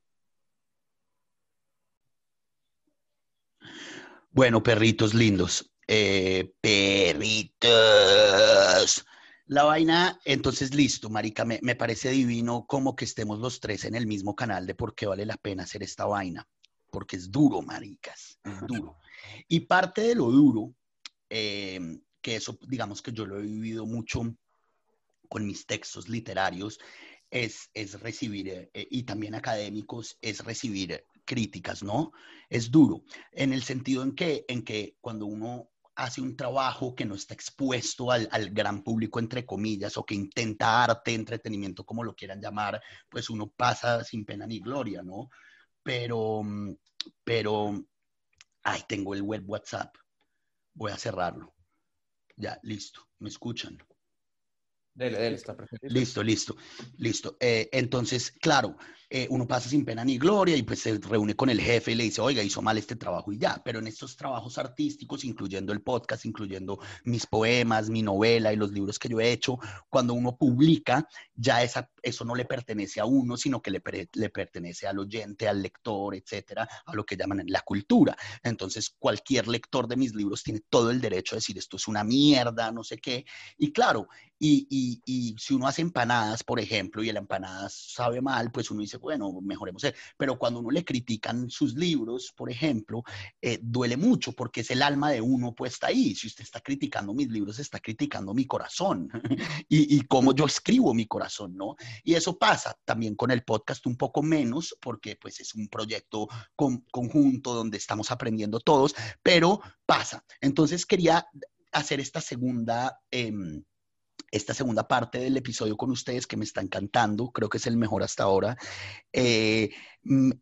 Bueno, perritos lindos. Eh, perritos. La vaina, entonces listo, Marica, me, me parece divino como que estemos los tres en el mismo canal de por qué vale la pena hacer esta vaina. Porque es duro, Maricas, es duro. Y parte de lo duro, eh, que eso, digamos que yo lo he vivido mucho con mis textos literarios, es, es recibir, eh, y también académicos, es recibir críticas, ¿no? Es duro, en el sentido en que, en que cuando uno hace un trabajo que no está expuesto al, al, gran público, entre comillas, o que intenta arte, entretenimiento, como lo quieran llamar, pues uno pasa sin pena ni gloria, ¿no? Pero, pero, ay, tengo el web WhatsApp, voy a cerrarlo. Ya, listo, me escuchan. Dele, dele, está perfecto. Listo, listo, listo. Eh, entonces, claro, eh, uno pasa sin pena ni gloria y pues se reúne con el jefe y le dice, oiga, hizo mal este trabajo y ya. Pero en estos trabajos artísticos, incluyendo el podcast, incluyendo mis poemas, mi novela y los libros que yo he hecho, cuando uno publica, ya esa, eso no le pertenece a uno, sino que le, le pertenece al oyente, al lector, etcétera, a lo que llaman la cultura. Entonces, cualquier lector de mis libros tiene todo el derecho a decir esto es una mierda, no sé qué. Y claro, y, y, y, si uno hace empanadas, por ejemplo, y la empanada sabe mal, pues uno dice, bueno, mejoremos. Pero cuando uno le critican sus libros, por ejemplo, eh, duele mucho porque es el alma de uno puesta ahí. Si usted está criticando mis libros, está criticando mi corazón y, y cómo yo escribo mi corazón, ¿no? Y eso pasa también con el podcast un poco menos porque pues es un proyecto con, conjunto donde estamos aprendiendo todos, pero pasa. Entonces quería hacer esta segunda... Eh, esta segunda parte del episodio con ustedes que me está encantando, creo que es el mejor hasta ahora. Eh,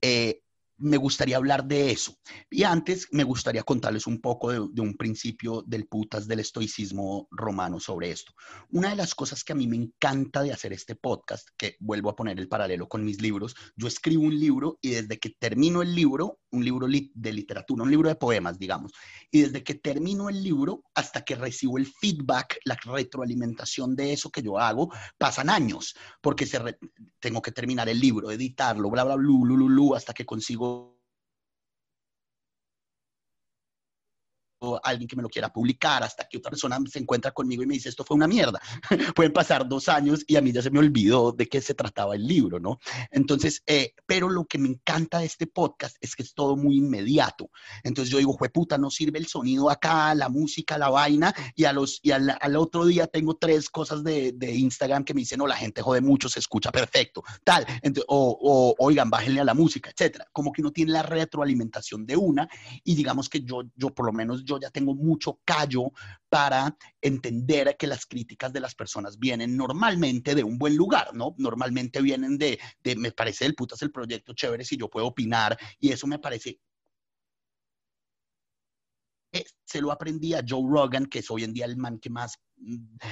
eh, me gustaría hablar de eso. Y antes me gustaría contarles un poco de, de, un principio del putas del estoicismo romano sobre esto. Una de las cosas que a mí me encanta de hacer este podcast, que vuelvo a poner el paralelo con mis libros, yo escribo un libro y desde que termino el libro, un libro li de literatura, un libro de poemas, digamos, y desde que termino el libro hasta que recibo el feedback, la retroalimentación de eso que yo hago, pasan años, porque se tengo que terminar el libro, editarlo, bla, bla, bla, bla, bla, bla hasta que consigo alguien que me lo quiera publicar, hasta que otra persona se encuentra conmigo y me dice, esto fue una mierda. Pueden pasar dos años y a mí ya se me olvidó de qué se trataba el libro, ¿no? Entonces, eh, pero lo que me encanta de este podcast es que es todo muy inmediato. Entonces yo digo, fue puta, no sirve el sonido acá, la música, la vaina, y, a los, y al, al otro día tengo tres cosas de, de, Instagram que me dicen, no, la gente jode mucho, se escucha perfecto, tal, Entonces, o, o, oigan, bájenle a la música, etcétera. Como que no tiene la retroalimentación de una, y digamos que yo, yo por lo menos yo ya tengo mucho callo para entender que las críticas de las personas vienen normalmente de un buen lugar, ¿no? Normalmente vienen de, me parece el putas el proyecto chévere si yo puedo opinar y eso me parece se lo aprendí a Joe Rogan, que es hoy en día el man que más,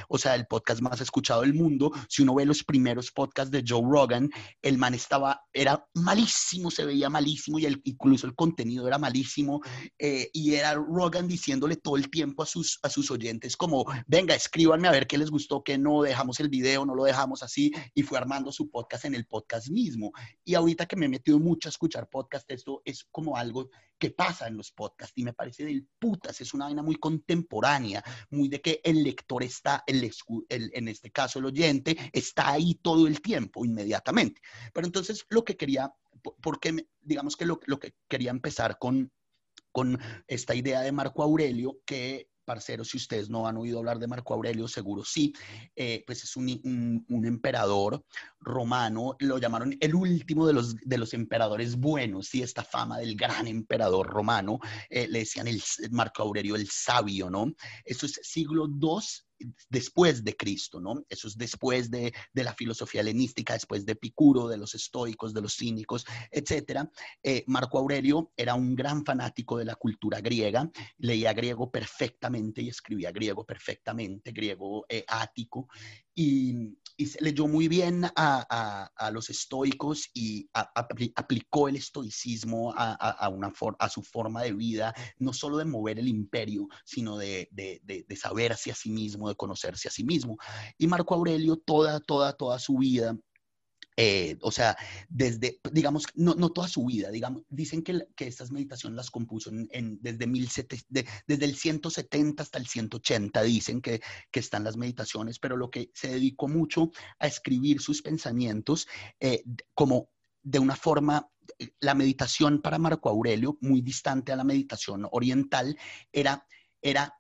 o sea, el podcast más escuchado del mundo. Si uno ve los primeros podcasts de Joe Rogan, el man estaba, era malísimo, se veía malísimo y el, incluso el contenido era malísimo. Eh, y era Rogan diciéndole todo el tiempo a sus, a sus oyentes como, venga, escríbanme a ver qué les gustó, qué no, dejamos el video, no lo dejamos así. Y fue armando su podcast en el podcast mismo. Y ahorita que me he metido mucho a escuchar podcast, esto es como algo que pasa en los podcasts y me parece del putas, es una vaina muy contemporánea, muy de que el lector está, el, en este caso el oyente, está ahí todo el tiempo, inmediatamente. Pero entonces lo que quería, porque digamos que lo, lo que quería empezar con, con esta idea de Marco Aurelio, que parceros, si ustedes no han oído hablar de Marco Aurelio, seguro sí, eh, pues es un, un, emperador romano, lo llamaron el último de los, de los emperadores buenos, sí, esta fama del gran emperador romano, eh, le decían el Marco Aurelio el sabio, ¿no? Eso es siglo II después de Cristo, ¿no? Eso es después de, la filosofía helenística, después de Epicuro, de los estoicos, de los cínicos, etc. Eh, Marco Aurelio era un gran fanático de la cultura griega, leía griego perfectamente y escribía griego perfectamente, griego eh, ático, y, se leyó muy bien a, los estoicos y aplicó el estoicismo a, una a su forma de vida, no solo de mover el imperio, sino de, de, de, saberse a sí mismo, de conocerse a sí mismo. Y Marco Aurelio, toda, toda, toda su vida, eh, o sea, desde, digamos, no, no, toda su vida, digamos, dicen que, que estas meditaciones las compuso en, desde, mil desde el 170 hasta el 180, dicen que, que, están las meditaciones, pero lo que se dedicó mucho a escribir sus pensamientos eh, como de una forma, eh, la meditación para Marco Aurelio, muy distante a la meditación oriental, era, era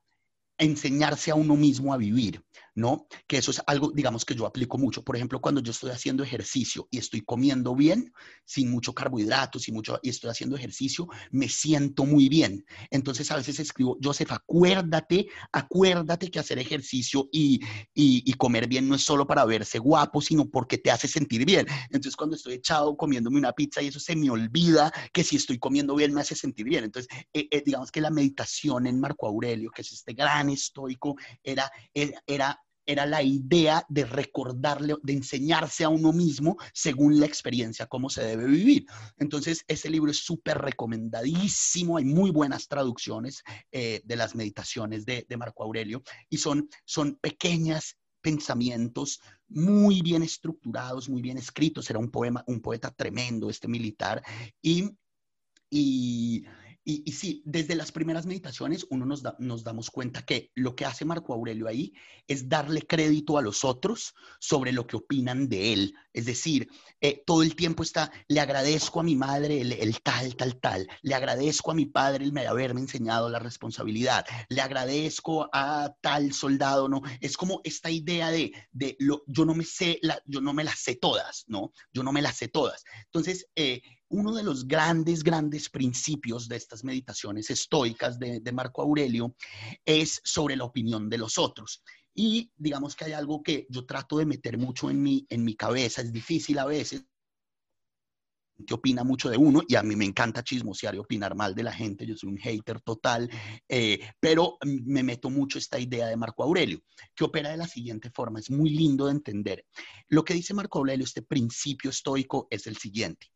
enseñarse a uno mismo a vivir. ¿No? Que eso es algo, digamos, que yo aplico mucho. Por ejemplo, cuando yo estoy haciendo ejercicio y estoy comiendo bien, sin mucho carbohidrato, sin mucho, y estoy haciendo ejercicio, me siento muy bien. Entonces a veces escribo, Joseph, acuérdate, acuérdate que hacer ejercicio y, y, comer bien no es solo para verse guapo, sino porque te hace sentir bien. Entonces cuando estoy echado comiéndome una pizza y eso se me olvida que si estoy comiendo bien me hace sentir bien. Entonces, eh, eh, digamos que la meditación en Marco Aurelio, que es este gran estoico, era, era era la idea de recordarle, de enseñarse a uno mismo según la experiencia, cómo se debe vivir. Entonces, ese libro es súper recomendadísimo, hay muy buenas traducciones eh, de las meditaciones de, Marco Aurelio y son, son pequeñas pensamientos muy bien estructurados, muy bien escritos. Era un poema, un poeta tremendo, este militar. Y, y y, sí, desde las primeras meditaciones uno nos, nos damos cuenta que lo que hace Marco Aurelio ahí es darle crédito a los otros sobre lo que opinan de él. Es decir, eh, todo el tiempo está, le agradezco a mi madre el, tal, tal, tal, le agradezco a mi padre el haberme enseñado la responsabilidad, le agradezco a tal soldado, ¿no? Es como esta idea de, de lo, yo no me sé, la, yo no me las sé todas, ¿no? Yo no me las sé todas. Entonces, eh, uno de los grandes, grandes principios de estas meditaciones estoicas de, Marco Aurelio es sobre la opinión de los otros. Y digamos que hay algo que yo trato de meter mucho en mi, en mi cabeza, es difícil a veces, que opina mucho de uno y a mí me encanta chismosear y opinar mal de la gente, yo soy un hater total, eh, pero me meto mucho esta idea de Marco Aurelio, que opera de la siguiente forma, es muy lindo de entender. Lo que dice Marco Aurelio, este principio estoico, es el siguiente.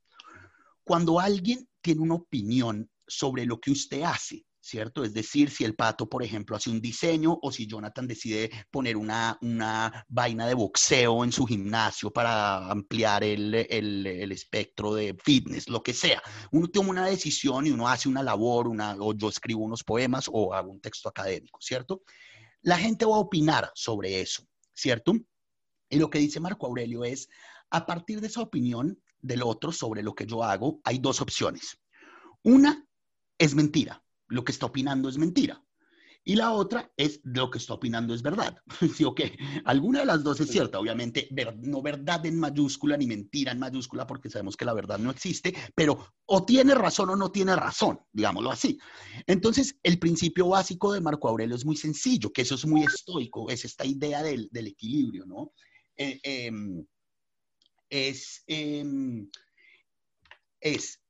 Cuando alguien tiene una opinión sobre lo que usted hace, ¿cierto? Es decir, si el pato, por ejemplo, hace un diseño o si Jonathan decide poner una, una vaina de boxeo en su gimnasio para ampliar el, el, espectro de fitness, lo que sea. Uno toma una decisión y uno hace una labor, una, o yo escribo unos poemas o hago un texto académico, ¿cierto? La gente va a opinar sobre eso, ¿cierto? Y lo que dice Marco Aurelio es, a partir de esa opinión, del otro sobre lo que yo hago, hay dos opciones. Una es mentira, lo que está opinando es mentira. Y la otra es lo que está opinando es verdad. ¿Sí o qué? Alguna de las dos es cierta. Obviamente, no verdad en mayúscula ni mentira en mayúscula, porque sabemos que la verdad no existe, pero o tiene razón o no tiene razón, digámoslo así. Entonces, el principio básico de Marco Aurelio es muy sencillo, que eso es muy estoico, es esta idea del, equilibrio, ¿no? Eh, em, es, em, es,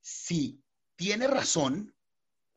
si tiene razón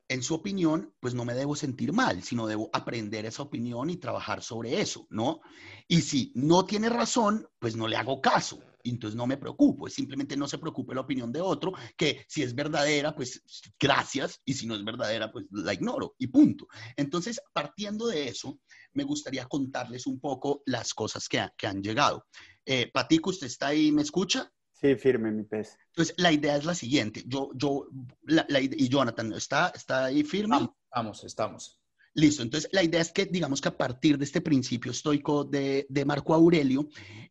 en su opinión, pues no me debo sentir mal, sino debo aprender esa opinión y trabajar sobre eso, ¿no? Y si no tiene razón, pues no le hago caso. Entonces no me preocupo, simplemente no se preocupe la opinión de otro, que si es verdadera, pues gracias, y si no es verdadera, pues la ignoro y punto. Entonces, partiendo de eso, me gustaría contarles un poco las cosas que han llegado. Eh, Patico, ¿usted está ahí? ¿Me escucha? Sí, firme, mi pez. Entonces, la idea es la siguiente. Yo, yo, la, y Jonathan, ¿está, ¿está ahí firme? Vamos, estamos. Listo. Entonces, la idea es que, digamos que a partir de este principio estoico de, de Marco Aurelio,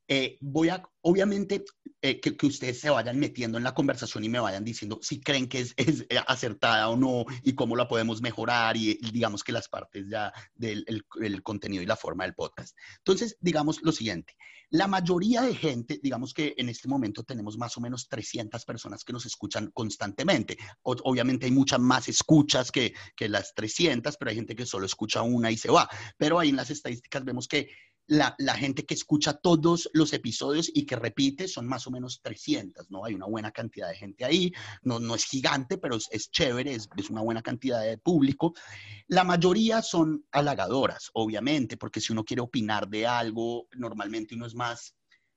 eh, voy a obviamente eh, que, ustedes se vayan metiendo en la conversación y me vayan diciendo si creen que es, es eh, acertada o no y cómo la podemos mejorar y, digamos que las partes ya del el, contenido y la forma del podcast. Entonces, digamos lo siguiente, la mayoría de gente, digamos que en este momento tenemos más o menos 300 personas que nos escuchan constantemente. obviamente hay muchas más escuchas que, que las 300, pero hay gente que solo escucha una y se va. Pero ahí en las estadísticas vemos que la, gente que escucha todos los episodios y que repite son más o menos 300, ¿no? Hay una buena cantidad de gente ahí, no, no es gigante, pero es, chévere, es, es, una buena cantidad de público. La mayoría son halagadoras, obviamente, porque si uno quiere opinar de algo, normalmente uno es más,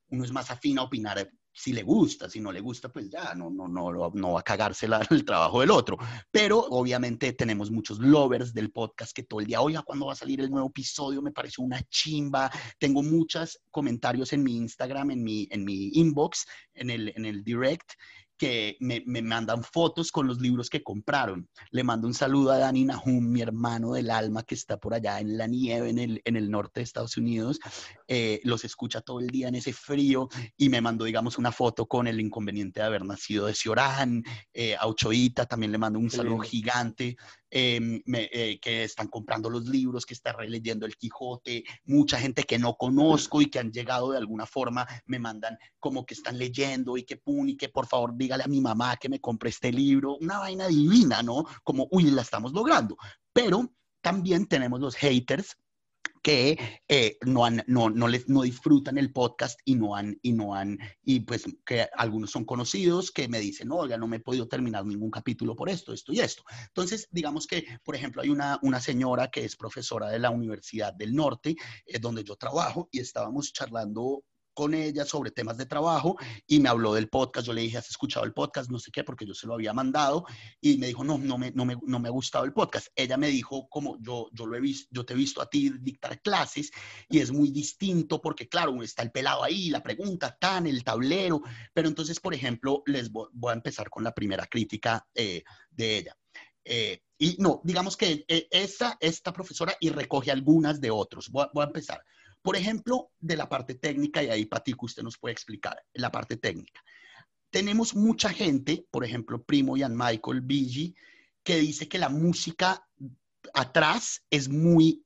uno es más afín a opinar si le gusta, si no le gusta, pues ya no, no, no, no va a cagarse el trabajo del otro. Pero obviamente tenemos muchos lovers del podcast que todo el día, oiga, ¿cuándo va a salir el nuevo episodio? Me pareció una chimba. Tengo muchos comentarios en mi Instagram, en mi, en mi inbox, en el, en el direct, que me, mandan fotos con los libros que compraron. Le mando un saludo a Dani Nahum, mi hermano del alma que está por allá en la nieve en el, en el norte de Estados Unidos. Eh, los escucha todo el día en ese frío y me mandó, digamos, una foto con el inconveniente de haber nacido de Ciorán. Eh, a Ochoita también le mando un saludo gigante. Em, eh, que están comprando los libros, que están releyendo el Quijote, mucha gente que no conozco y que han llegado de alguna forma, me mandan como que están leyendo y que pun, que por favor dígale a mi mamá que me compre este libro, una vaina divina, ¿no? Como, uy, la estamos logrando. Pero también tenemos los haters que eh, no, han, no, no, les, no disfrutan el podcast y no han, y no han, y pues que algunos son conocidos que me dicen, no, ya no me he podido terminar ningún capítulo por esto, esto y esto. Entonces, digamos que, por ejemplo, hay una, una señora que es profesora de la Universidad del Norte, eh, donde yo trabajo, y estábamos charlando con ella sobre temas de trabajo y me habló del podcast. Yo le dije, ¿has escuchado el podcast? No sé qué, porque yo se lo había mandado y me dijo, no, no me, no me, no me ha gustado el podcast. Ella me dijo, como yo, yo lo he visto, yo te he visto a ti dictar clases y es muy distinto porque, claro, está el pelado ahí, la pregunta, tan, el tablero. Pero entonces, por ejemplo, les voy, a empezar con la primera crítica eh, de ella. Eh, y no, digamos que eh, esta, esta profesora y recoge algunas de otros. Voy voy a empezar. Por ejemplo, de la parte técnica, y ahí Patico usted nos puede explicar la parte técnica. Tenemos mucha gente, por ejemplo, Primo Ian Michael Bigi, que dice que la música atrás es muy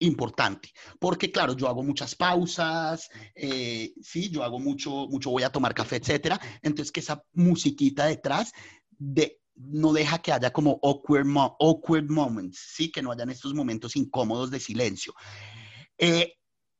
importante, porque claro, yo hago muchas pausas, eh, sí, yo hago mucho, mucho voy a tomar café, etcétera, entonces que esa musiquita detrás de, no deja que haya como awkward, awkward moments, sí, que no hayan estos momentos incómodos de silencio. Eh,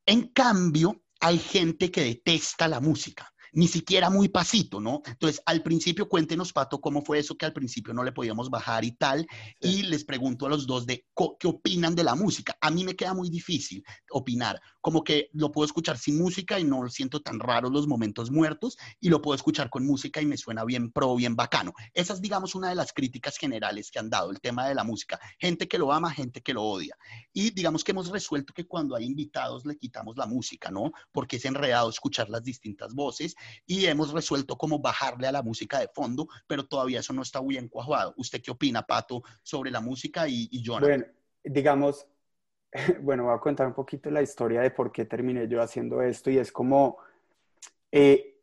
en cambio, hay gente que detesta la música ni siquiera muy pasito, ¿no? Entonces, al principio, cuéntenos, Pato, cómo fue eso que al principio no le podíamos bajar y tal, y les pregunto a los dos de qué opinan de la música. A mí me queda muy difícil opinar, como que lo puedo escuchar sin música y no siento tan raro los momentos muertos, y lo puedo escuchar con música y me suena bien pro, bien bacano. Esa es, digamos, una de las críticas generales que han dado, el tema de la música. Gente que lo ama, gente que lo odia. Y digamos que hemos resuelto que cuando hay invitados le quitamos la música, ¿no? Porque es enredado escuchar las distintas voces y hemos resuelto cómo bajarle a la música de fondo, pero todavía eso no está muy encuadrado. ¿Usted qué opina, Pato, sobre la música y, y Bueno, digamos, bueno, voy a contar un poquito la historia de por qué terminé yo haciendo esto y es como, eh,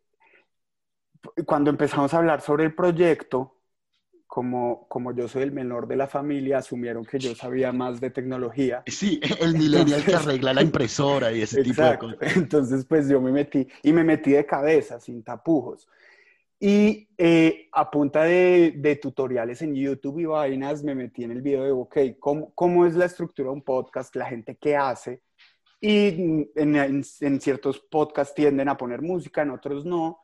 cuando empezamos a hablar sobre el proyecto, como, como yo soy el menor de la familia, asumieron que yo sabía más de tecnología. Sí, el millennial que arregla la impresora y ese tipo de cosas. Entonces, pues yo me metí y me metí de cabeza, sin tapujos. Y eh, a punta de, de, tutoriales en YouTube y vainas, me metí en el video de, ok, ¿cómo, cómo es la estructura de un podcast? La gente qué hace. Y en, en, en ciertos podcasts tienden a poner música, en otros no.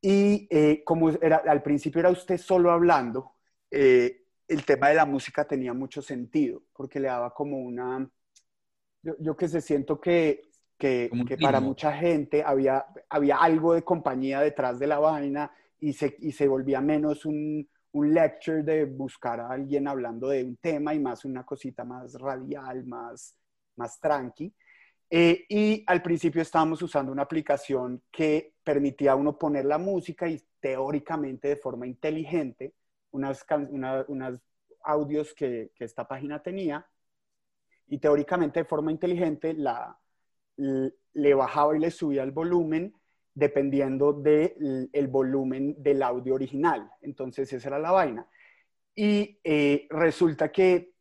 Y eh, como era, al principio era usted solo hablando, eh, el tema de la música tenía mucho sentido, porque le daba como una, yo, yo que sé, siento que, que, que para mucha gente había, había algo de compañía detrás de la vaina y se, y se volvía menos un, un lecture de buscar a alguien hablando de un tema y más una cosita más radial, más, más tranqui. Eh, y al principio estábamos usando una aplicación que permitía a uno poner la música y teóricamente de forma inteligente, unas, audios que, que, esta página tenía, y teóricamente de forma inteligente la, le bajaba y le subía el volumen dependiendo del el volumen del audio original. Entonces esa era la vaina. Y eh, resulta que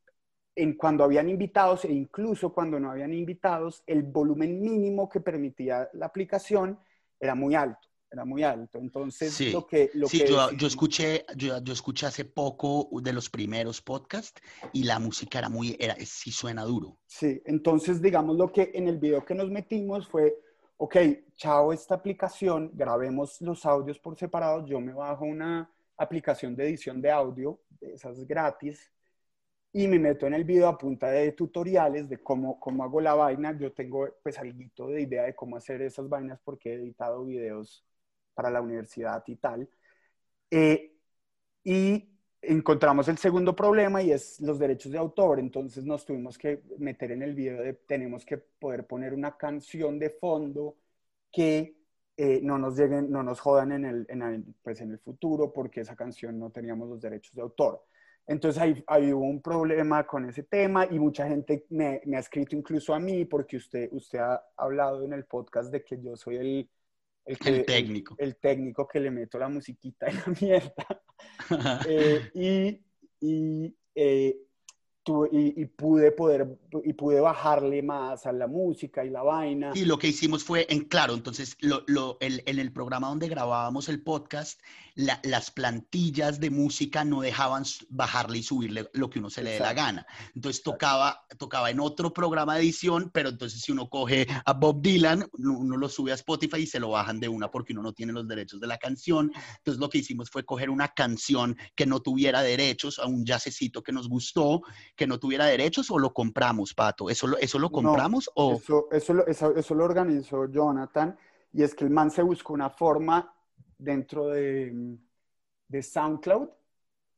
en cuando habían invitados e incluso cuando no habían invitados, el volumen mínimo que permitía la aplicación era muy alto era muy alto. Entonces, lo que... Lo sí, yo, yo, escuché, yo, yo, escuché hace poco de los primeros podcasts y la música era muy, era, sí suena duro. Sí, entonces, digamos, lo que en el video que nos metimos fue, ok, chao esta aplicación, grabemos los audios por separado, yo me bajo una aplicación de edición de audio, de esas gratis, y me meto en el video a punta de tutoriales de cómo, cómo hago la vaina. Yo tengo pues algo de idea de cómo hacer esas vainas porque he editado videos para la universidad y tal. Eh, y encontramos el segundo problema y es los derechos de autor. Entonces nos tuvimos que meter en el video de tenemos que poder poner una canción de fondo que eh, no nos lleguen, no nos jodan en el, en el, pues en el futuro porque esa canción no teníamos los derechos de autor. Entonces ahí, ahí, hubo un problema con ese tema y mucha gente me, me, ha escrito incluso a mí porque usted, usted ha hablado en el podcast de que yo soy el, el, técnico. El, técnico que le meto la musiquita y la mierda. Eh, y, y eh, y, pude poder y pude bajarle más a la música y la vaina. Y lo que hicimos fue, en claro, entonces lo, lo, el, en el programa donde grabábamos el podcast, las plantillas de música no dejaban bajarle y subirle lo que uno se le dé la gana. Entonces tocaba, tocaba en otro programa de edición, pero entonces si uno coge a Bob Dylan, uno lo sube a Spotify y se lo bajan de una porque uno no tiene los derechos de la canción. Entonces lo que hicimos fue coger una canción que no tuviera derechos, a un jazzecito que nos gustó, que no tuviera derechos o lo compramos, Pato? ¿Eso lo, eso lo compramos o...? Eso, eso, lo, eso, lo organizó Jonathan y es que el man se buscó una forma dentro de, de SoundCloud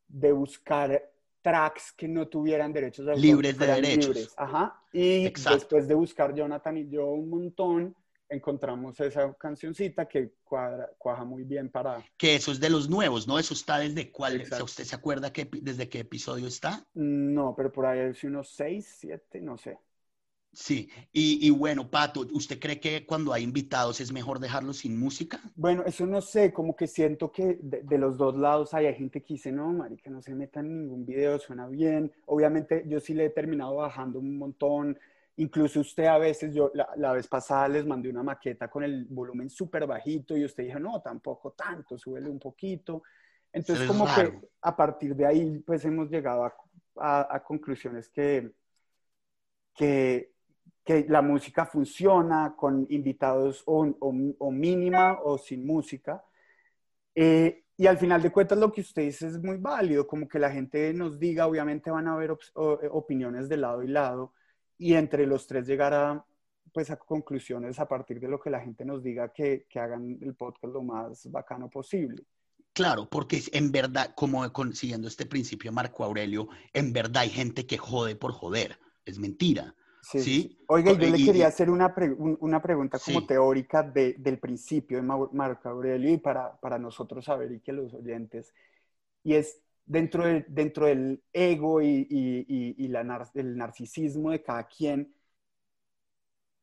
de buscar tracks que no tuvieran derechos de libres de derechos. Ajá. Y después de buscar Jonathan y yo un montón, encontramos esa cancioncita que cuadra, cuaja muy bien para... Que eso es de los nuevos, ¿no? Eso está desde cuál, ¿usted se acuerda que, desde qué episodio está? No, pero por ahí es unos seis, siete, no sé. Sí, y, bueno, Pato, ¿usted cree que cuando hay invitados es mejor dejarlos sin música? Bueno, eso no sé, como que siento que de, los dos lados hay, gente que dice, no, marica, no se meta en ningún video, suena bien. Obviamente yo sí le he terminado bajando un montón, Incluso usted a veces, yo la, vez pasada les mandé una maqueta con el volumen súper bajito y usted dijo, no, tampoco tanto, súbele un poquito. Entonces, como que a partir de ahí, pues hemos llegado a, conclusiones que, que, que, la música funciona con invitados o, o, mínima o sin música. Eh, y al final de cuentas lo que usted dice es muy válido, como que la gente nos diga, obviamente van a haber opiniones de lado y lado, y entre los tres llegar a, pues, a conclusiones a partir de lo que la gente nos diga que, que hagan el podcast lo más bacano posible. Claro, porque en verdad, como siguiendo este principio Marco Aurelio, en verdad hay gente que jode por joder, es mentira. Sí. Oiga, yo le quería hacer una, una pregunta como teórica de, del principio de Marco Aurelio y para, para nosotros saber y que los oyentes, y es, dentro, dentro del ego y, y, la, el narcisismo de cada quien,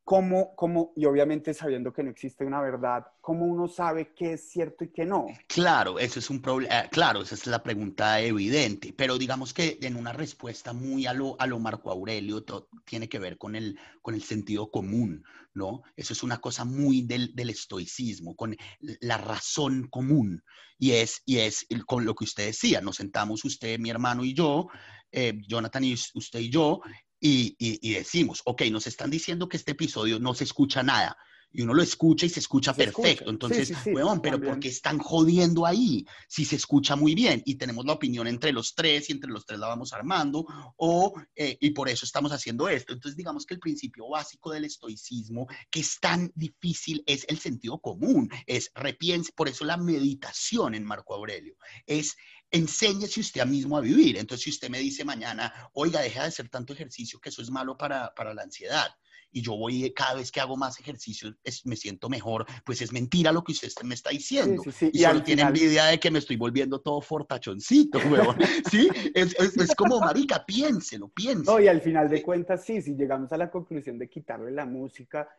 ¿cómo, cómo, y obviamente sabiendo que no existe una verdad, cómo uno sabe qué es cierto y qué no? Claro, eso es un problema, eh, claro, esa es la pregunta evidente, pero digamos que en una respuesta muy a lo, a lo Marco Aurelio tiene que ver con el, con el sentido común, ¿no? Eso es una cosa muy del, del estoicismo, con la razón común. Y es, y es con lo que usted decía, nos sentamos usted, mi hermano y yo, eh, Jonathan y usted y yo, y, y, decimos, ok, nos están diciendo que este episodio no se escucha nada y uno lo escucha y se escucha perfecto. Entonces, sí, pero ¿por qué están jodiendo ahí? Si se escucha muy bien y tenemos la opinión entre los tres y entre los tres la vamos armando, o, eh, y por eso estamos haciendo esto. Entonces, digamos que el principio básico del estoicismo, que es tan difícil, es el sentido común, es repiense, por eso la meditación en Marco Aurelio, es enséñese usted mismo a vivir. Entonces, si usted me dice mañana, oiga, deja de hacer tanto ejercicio, que eso es malo para, para la ansiedad y yo voy cada vez que hago más ejercicio me siento mejor, pues es mentira lo que usted me está diciendo. Y, solo tiene envidia de que me estoy volviendo todo fortachoncito, huevón. sí, es, es, como, marica, piénselo, piénselo. No, y al final de cuentas, sí, si llegamos a la conclusión de quitarle la música,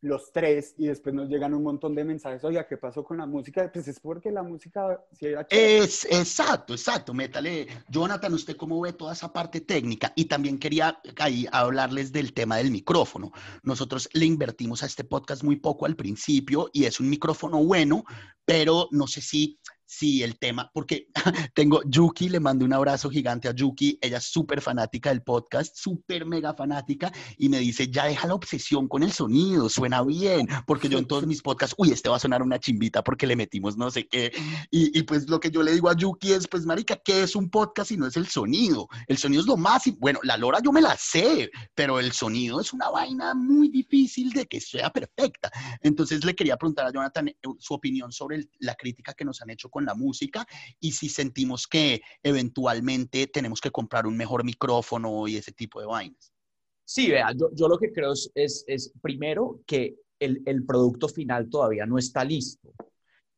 los tres y después nos llegan un montón de mensajes, oiga, ¿qué pasó con la música? Pues es porque la música sí era Es, exacto, exacto, métale. Jonathan, ¿usted cómo ve toda esa parte técnica? Y también quería ahí hablarles del tema del micrófono. Nosotros le invertimos a este podcast muy poco al principio y es un micrófono bueno, pero no sé si Sí, el tema, porque tengo Yuki, le mando un abrazo gigante a Yuki, ella es súper fanática del podcast, súper mega fanática, y me dice, ya deja la obsesión con el sonido, suena bien, porque yo en todos mis podcasts, uy, este va a sonar una chimbita porque le metimos no sé qué, y, pues lo que yo le digo a Yuki es, pues marica, ¿qué es un podcast si no es el sonido? El sonido es lo más, bueno, la lora yo me la sé, pero el sonido es una vaina muy difícil de que sea perfecta. Entonces le quería preguntar a Jonathan eh, su opinión sobre la crítica que nos han hecho con la música y si sentimos que eventualmente tenemos que comprar un mejor micrófono y ese tipo de vainas. Sí, vea, yo, yo lo que creo es, es, primero que el, el, producto final todavía no está listo.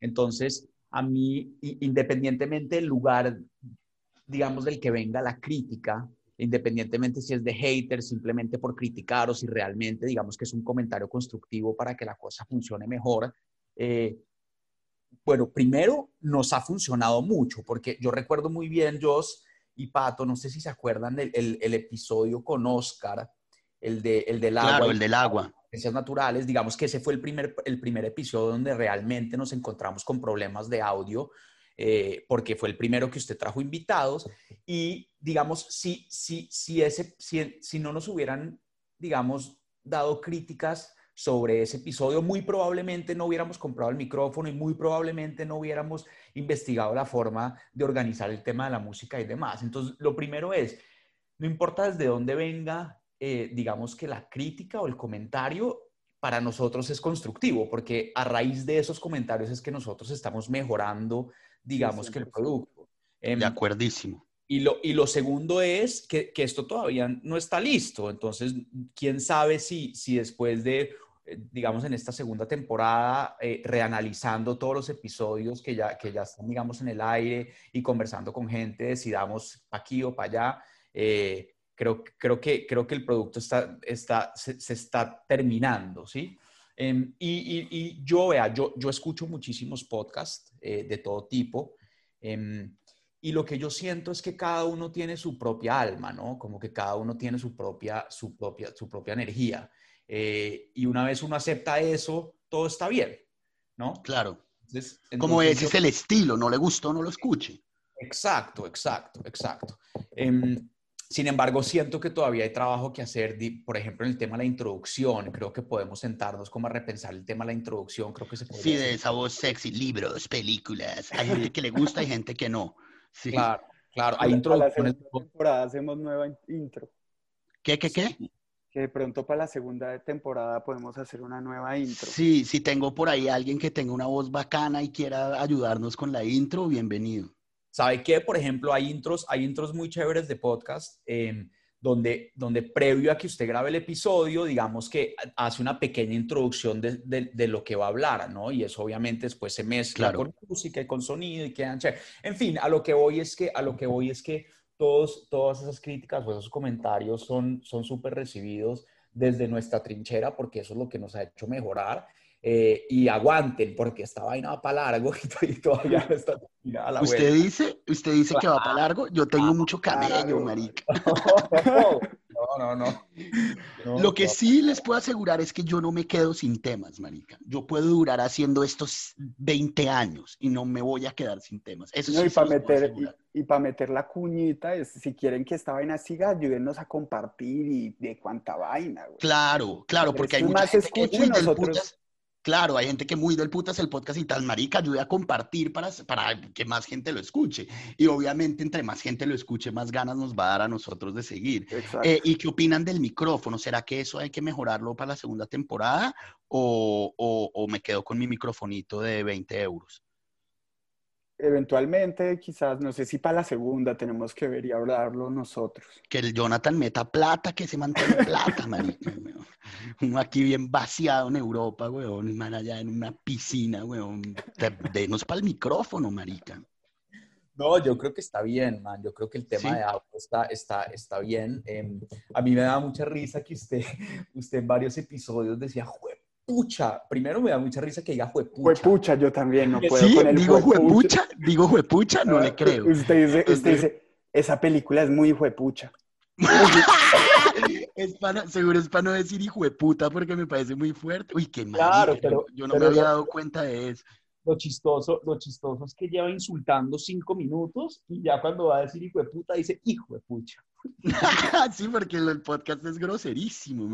Entonces, a mí, independientemente del lugar, digamos, del que venga la crítica, independientemente si es de hater, simplemente por criticar o si realmente, digamos, que es un comentario constructivo para que la cosa funcione mejor, eh, bueno, primero nos ha funcionado mucho, porque yo recuerdo muy bien, Jos y Pato, no sé si se acuerdan del el, episodio con Oscar, el, de, el del agua. Claro, el del agua. Ciencias naturales, digamos que ese fue el primer, el primer episodio donde realmente nos encontramos con problemas de audio, eh, porque fue el primero que usted trajo invitados. Y digamos, si, si, si, ese, si, si no nos hubieran, digamos, dado críticas sobre ese episodio, muy probablemente no hubiéramos comprado el micrófono y muy probablemente no hubiéramos investigado la forma de organizar el tema de la música y demás. Entonces, lo primero es, no importa desde dónde venga, eh, digamos que la crítica o el comentario, para nosotros es constructivo, porque a raíz de esos comentarios es que nosotros estamos mejorando, digamos que el producto. de em, acuerdísimo. Y lo, y lo segundo es que, que, esto todavía no está listo. Entonces, quién sabe si, si después de digamos, en esta segunda temporada, eh, reanalizando todos los episodios que ya, que ya están, digamos, en el aire y conversando con gente, decidamos aquí o para allá. Eh, creo, creo, que, creo que el producto está, está, se, está terminando, ¿sí? Em, y, y, yo, vea, yo, yo escucho muchísimos podcasts de todo tipo. Em, y lo que yo siento es que cada uno tiene su propia alma, ¿no? Como que cada uno tiene su propia, su propia, su propia energía. Eh, y una vez uno acepta eso, todo está bien, ¿no? Claro. Como ese es el estilo, no le gustó, no lo escuche. Exacto, exacto, exacto. Em, sin embargo, siento que todavía hay trabajo que hacer, por ejemplo, en el tema de la introducción. Creo que podemos sentarnos como a repensar el tema de la introducción. Creo que se Sí, de esa voz sexy, libros, películas. Hay gente que le gusta y gente que no. Sí. Claro, claro. Hay introducciones. temporada hacemos nueva intro. ¿Qué, qué, qué? Que de pronto para la segunda temporada podemos hacer una nueva intro. Sí, si tengo por ahí alguien que tenga una voz bacana y quiera ayudarnos con la intro, bienvenido. ¿Sabe qué? Por ejemplo, hay intros, hay intros muy chéveres de podcast em, donde, donde previo a que usted grabe el episodio, digamos que hace una pequeña introducción de, de, lo que va a hablar, ¿no? Y eso obviamente después se mezcla con música y con sonido y quedan chéveres. En fin, a lo que voy es que, a lo que voy es que todos, todas esas críticas o esos comentarios son súper recibidos desde nuestra trinchera porque eso es lo que nos ha hecho mejorar. Eh, y aguanten porque esta vaina va para largo y, todavía no está terminada la ¿Usted dice, usted dice que va para largo? Yo tengo mucho camello, marica. No, no, no. Lo que sí les puedo asegurar es que yo no me quedo sin temas, marica. Yo puedo durar haciendo estos 20 años y no me voy a quedar sin temas. Eso sí y para meter y, para meter la cuñita, es, si quieren que esta vaina siga, ayúdenos a compartir y de cuánta vaina. Claro, claro, porque hay mucha gente que, nosotros... Claro, hay gente que muy del putas el podcast y tal, marica, ayude a compartir para, para que más gente lo escuche. Y obviamente, entre más gente lo escuche, más ganas nos va a dar a nosotros de seguir. Eh, ¿Y qué opinan del micrófono? ¿Será que eso hay que mejorarlo para la segunda temporada o, o me quedo con mi microfonito de 20 euros? Eventualmente, quizás, no sé si para la segunda tenemos que ver y hablarlo nosotros. Que el Jonathan meta plata, que se mantenga plata, marica. Uno aquí bien vaciado en Europa, weón, man, allá en una piscina, weón. Denos para el micrófono, marica. No, yo creo que está bien, man. Yo creo que el tema de agua está, está, está bien. Em, a mí me da mucha risa que usted, usted en varios episodios decía, juepucha. Primero me da mucha risa que diga juepucha. Juepucha, yo también no puedo Sí, con el digo juepucha. juepucha, digo juepucha, no le creo. Usted dice, usted dice, esa película es muy juepucha. Es para, seguro es para no decir hijo de puta porque me parece muy fuerte. Uy, qué marica, Claro, yo- pero- yo no pero me había dado cuenta de eso. Lo chistoso, lo chistoso es que lleva insultando cinco minutos y ya cuando va a decir hijo de puta dice hijo de pucha. sí, porque el podcast es groserísimo.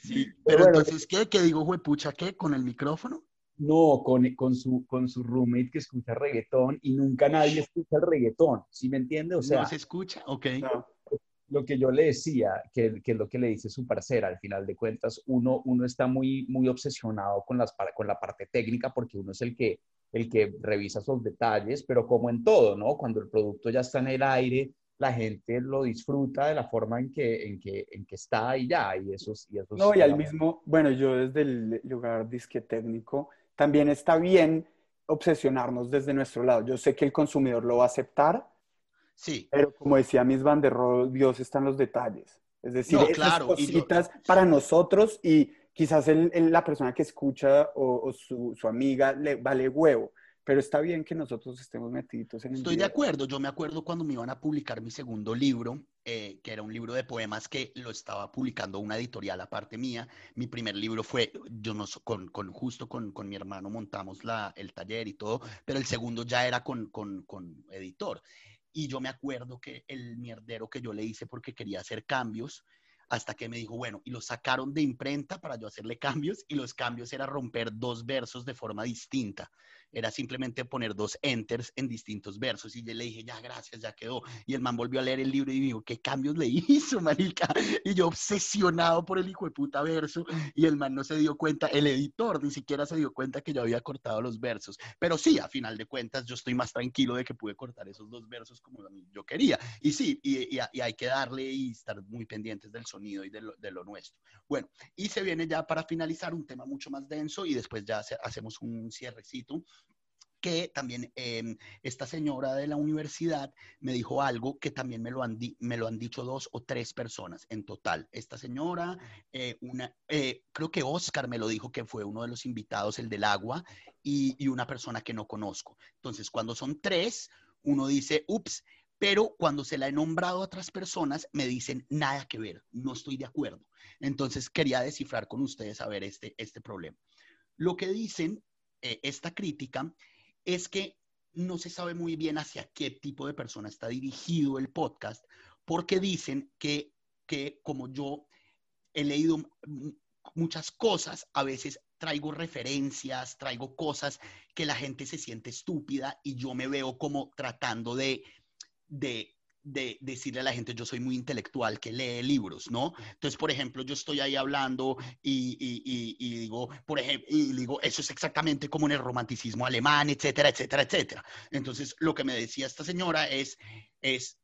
Sí, Pero pero bueno, entonces, ¿qué? ¿Qué digo juepucha qué? ¿Con el micrófono? No, con, con, su, con su roommate que escucha reggaetón y nunca nadie escucha el reggaetón, ¿sí me entiende? O sea, ¿No se escucha? Ok. No. Lo que yo le decía, que, que es lo que le dice su parcera, al final de cuentas, uno, uno está muy, muy obsesionado con, las, con la parte técnica porque uno es el que, el que revisa esos detalles, pero como en todo, ¿no? Cuando el producto ya está en el aire, la gente lo disfruta de la forma en que, en que, en que está y ya, y eso es... Y eso es- No, y al mismo, bueno, yo desde el lugar disque técnico, también está bien obsesionarnos desde nuestro lado. Yo sé que el consumidor lo va a aceptar, Sí. pero como decía Miss Van der Rohe, Dios está en los detalles. Es decir, No, esas claro, yo- cositas para nosotros y quizás el- el- la persona que escucha o, o su, su amiga le vale huevo, pero está bien que nosotros estemos metidos en el Estoy de video. acuerdo. Yo me acuerdo cuando me iban a publicar mi segundo libro, eh, que era un libro de poemas que lo estaba publicando una editorial aparte mía. Mi primer libro fue, yo no con, con justo con, con mi hermano montamos la, el taller y todo, pero el segundo ya era con, con, con editor. Y yo me acuerdo que el mierdero que yo le hice porque quería hacer cambios, hasta que me dijo, bueno, y lo sacaron de imprenta para yo hacerle cambios, y los cambios era romper dos versos de forma distinta era simplemente poner dos enters en distintos versos. Y yo le dije, ya, gracias, ya quedó. Y el man volvió a leer el libro y dijo, ¿qué cambios le hizo, marica? Y yo obsesionado por el hijo de puta verso. Y el man no se dio cuenta, el editor ni siquiera se dio cuenta que yo había cortado los versos. Pero sí, a final de cuentas, yo estoy más tranquilo de que pude cortar esos dos versos como yo quería. Y sí, y, y- y hay que darle y estar muy pendientes del sonido y de lo, de lo nuestro. Bueno, y se viene ya para finalizar un tema mucho más denso y después ya hace- hacemos un cierrecito que también eh, esta señora de la universidad me dijo algo que también me lo han, di- me lo han dicho dos o tres personas en total. Esta señora, eh, una, eh, creo que Oscar me lo dijo que fue uno de los invitados, el del agua, y, y una persona que no conozco. Entonces, cuando son tres, uno dice, ups, pero cuando se la he nombrado a otras personas, me dicen nada que ver, no estoy de acuerdo. Entonces, quería descifrar con ustedes a ver este, este problema. Lo que dicen, eh, esta crítica, es que no se sabe muy bien hacia qué tipo de persona está dirigido el podcast, porque dicen que, que como yo he leído muchas cosas, a veces traigo referencias, traigo cosas que la gente se siente estúpida y yo me veo como tratando de, de, de decirle a la gente, yo soy muy intelectual, que lee libros, ¿no? Entonces, por ejemplo, yo estoy ahí hablando y, y- y- y digo, por ejemplo, y digo, eso es exactamente como en el romanticismo alemán, etcétera, etcétera, etcétera. Entonces, lo que me decía esta señora es, es,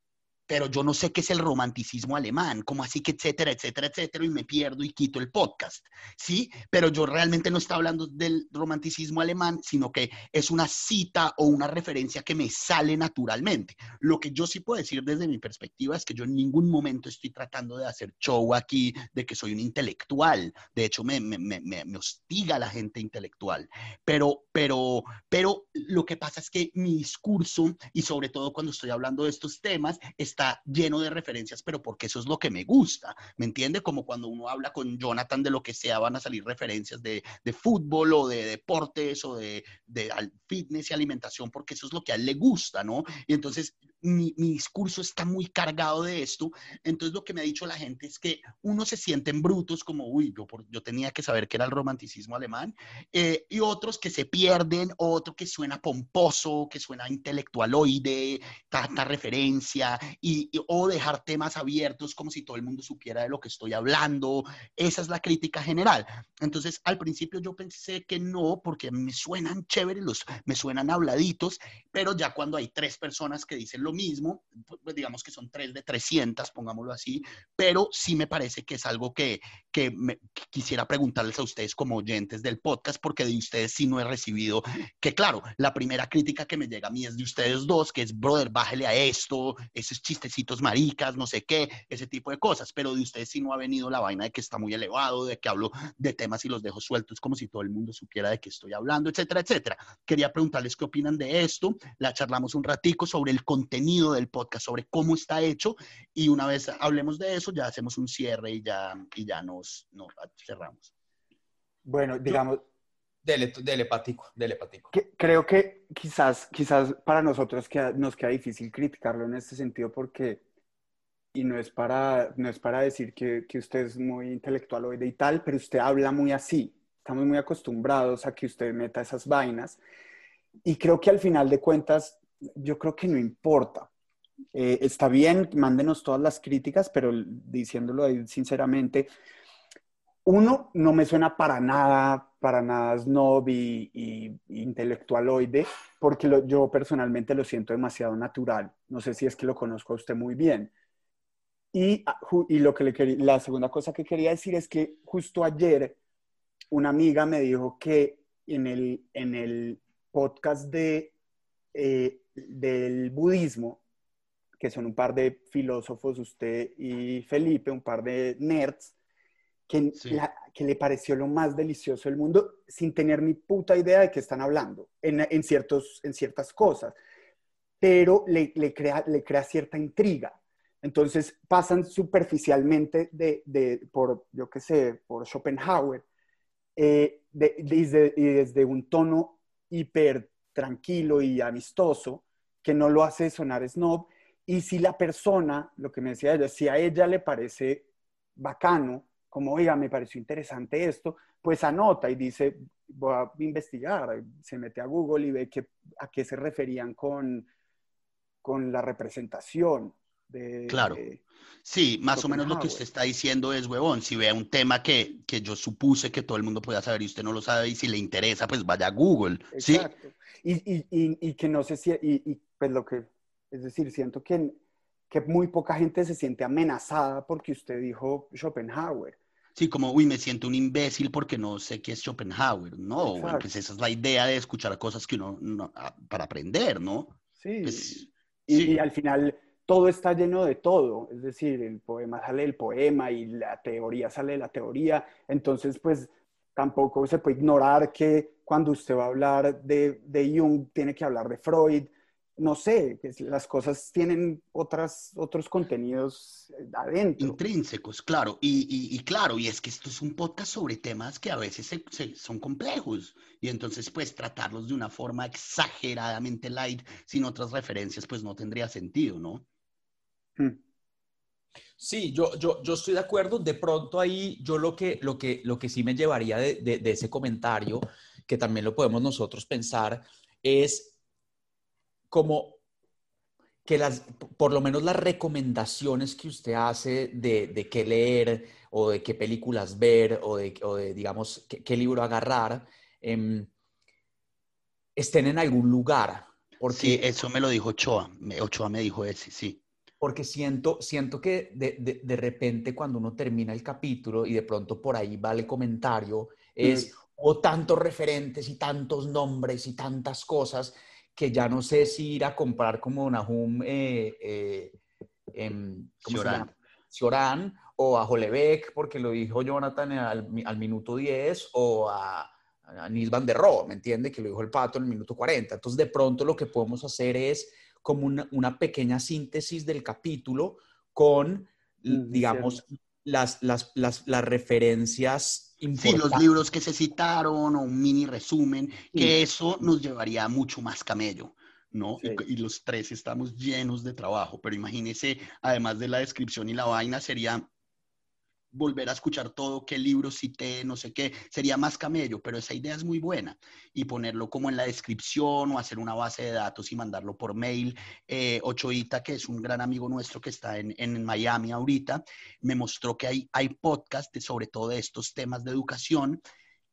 pero yo no sé qué es el romanticismo alemán, como así que etcétera, etcétera, etcétera, y me pierdo y quito el podcast, ¿sí? Pero yo realmente no estaba hablando del romanticismo alemán, sino que es una cita o una referencia que me sale naturalmente. Lo que yo sí puedo decir desde mi perspectiva es que yo en ningún momento estoy tratando de hacer show aquí de que soy un intelectual. De hecho, me, me, me, me- hostiga la gente intelectual. Pero, pero, pero lo que pasa es que mi discurso, y sobre todo cuando estoy hablando de estos temas, está lleno de referencias, pero porque eso es lo que me gusta. ¿Me entiende? Como cuando uno habla con Jonathan de lo que sea, van a salir referencias de, de fútbol o de deportes o de, de fitness y alimentación, porque eso es lo que a él le gusta, ¿no? Y entonces mi, discurso está muy cargado de esto. Entonces lo que me ha dicho la gente es que uno se sienten brutos como, uy, yo, yo tenía que saber que era el romanticismo alemán, eh, y otros que se pierden, otro que suena pomposo, que suena intelectualoide, tanta referencia, y- o dejar temas abiertos como si todo el mundo supiera de lo que estoy hablando. Esa es la crítica general. Entonces, al principio yo pensé que no, porque me suenan chéveres, los, me suenan habladitos, pero ya cuando hay tres personas que dicen lo mismo, pues digamos que son tres de 300, pongámoslo así, pero sí me parece que es algo que, que, quisiera preguntarles a ustedes como oyentes del podcast, porque de ustedes sí no he recibido, que claro, la primera crítica que me llega a mí es de ustedes dos, que es, brother, bájele a esto, esos chistecitos maricas, no sé qué, ese tipo de cosas, pero de ustedes sí no ha venido la vaina de que está muy elevado, de que hablo de temas y los dejo sueltos como si todo el mundo supiera de qué estoy hablando, etcétera, etcétera. Quería preguntarles qué opinan de esto, la charlamos un ratico sobre el contenido del podcast, sobre cómo está hecho y una vez hablemos de eso, ya hacemos un cierre y ya, y ya nos, nos cerramos. Bueno, digamos... Dele, dele, Patico, dele, Patico. creo que quizás, quizás para nosotros nos queda difícil criticarlo en este sentido porque, y no es para, no es para decir que, que usted es muy intelectual o y tal, pero usted habla muy así. Estamos muy acostumbrados a que usted meta esas vainas. Y creo que al final de cuentas, yo creo que no importa. Eh, está bien, mándenos todas las críticas, pero diciéndolo ahí sinceramente, uno, no me suena para nada, para nada snob y, y intelectualoide, porque yo personalmente lo siento demasiado natural. No sé si es que lo conozco a usted muy bien. Y, ah, y lo que la segunda cosa que quería decir es que justo ayer una amiga me dijo que en el, en el podcast de, eh, del budismo, que son un par de filósofos, usted y Felipe, un par de nerds, que, que le pareció lo más delicioso del mundo sin tener ni puta idea de qué están hablando en, en ciertos, en ciertas cosas, pero le, le, crea, le crea cierta intriga. Entonces pasan superficialmente de, de por, yo qué sé, por Schopenhauer, eh, desde, y desde un tono hiper tranquilo y amistoso, que no lo hace sonar snob. Y si la persona, lo que me decía ella, si a ella le parece bacano, como, oiga, me pareció interesante esto, pues anota y dice, voy a investigar, se mete a Google y ve que, a qué se referían con, con la representación. De, claro. sí, más o menos lo que usted está diciendo es, huevón, si ve un tema que, que, yo supuse que todo el mundo podía saber y usted no lo sabe y si le interesa, pues vaya a Google. Exacto. Y, y, y, y, que no sé si, y, pues lo que, es decir, siento que, que muy poca gente se siente amenazada porque usted dijo Schopenhauer. Sí, como, uy, me siento un imbécil porque no sé qué es Schopenhauer. No, bueno, pues esa es la idea de escuchar cosas que uno, ah, para aprender, ¿no? Sí. Pues, y, al final todo está lleno de todo, es decir, el poema sale del poema y la teoría sale de la teoría, entonces pues tampoco se puede ignorar que cuando usted va a hablar de, de Jung tiene que hablar de Freud, no sé, las cosas tienen otras, otros contenidos adentro. Intrínsecos, claro. Y, claro, y es que esto es un podcast sobre temas que a veces son complejos. Y entonces, pues, tratarlos de una forma exageradamente light, sin otras referencias, pues no tendría sentido, ¿no? Hmm. Sí, yo, yo, yo estoy de acuerdo. De pronto ahí, yo lo que, lo que, lo que sí me llevaría de, de ese comentario, que también lo podemos nosotros pensar, es como que las, por lo menos las recomendaciones que usted hace de, de qué leer o de qué películas ver o de, o de digamos, qué, libro agarrar, em, estén en algún lugar. Porque, sí, eso me lo dijo Ochoa. Ochoa me dijo ese, sí. Porque siento, siento que de, de, de repente cuando uno termina el capítulo y de pronto por ahí va el comentario, es, o tantos referentes y tantos nombres y tantas cosas que ya no sé si ir a comprar como Nahum eh, eh, em, Cioran. o a Jolebeck, porque lo dijo Jonathan al, al minuto 10, o a, a Nils van der Rohe, ¿me entiende? Que lo dijo el Pato en el minuto 40. Entonces, de pronto lo que podemos hacer es como una, una pequeña síntesis del capítulo con, digamos, las, las, las, las referencias Sí, los libros que se citaron o un mini resumen, que eso nos llevaría mucho más camello, ¿no? Y, los tres estamos llenos de trabajo, pero imagínese, además de la descripción y la vaina, sería volver a escuchar todo, qué libro cité, no sé qué, sería más camello, pero esa idea es muy buena. Y ponerlo como en la descripción o hacer una base de datos y mandarlo por mail. Eh, Ochoita, que es un gran amigo nuestro que está en, en Miami ahorita, me mostró que hay, hay podcasts sobre todo de estos temas de educación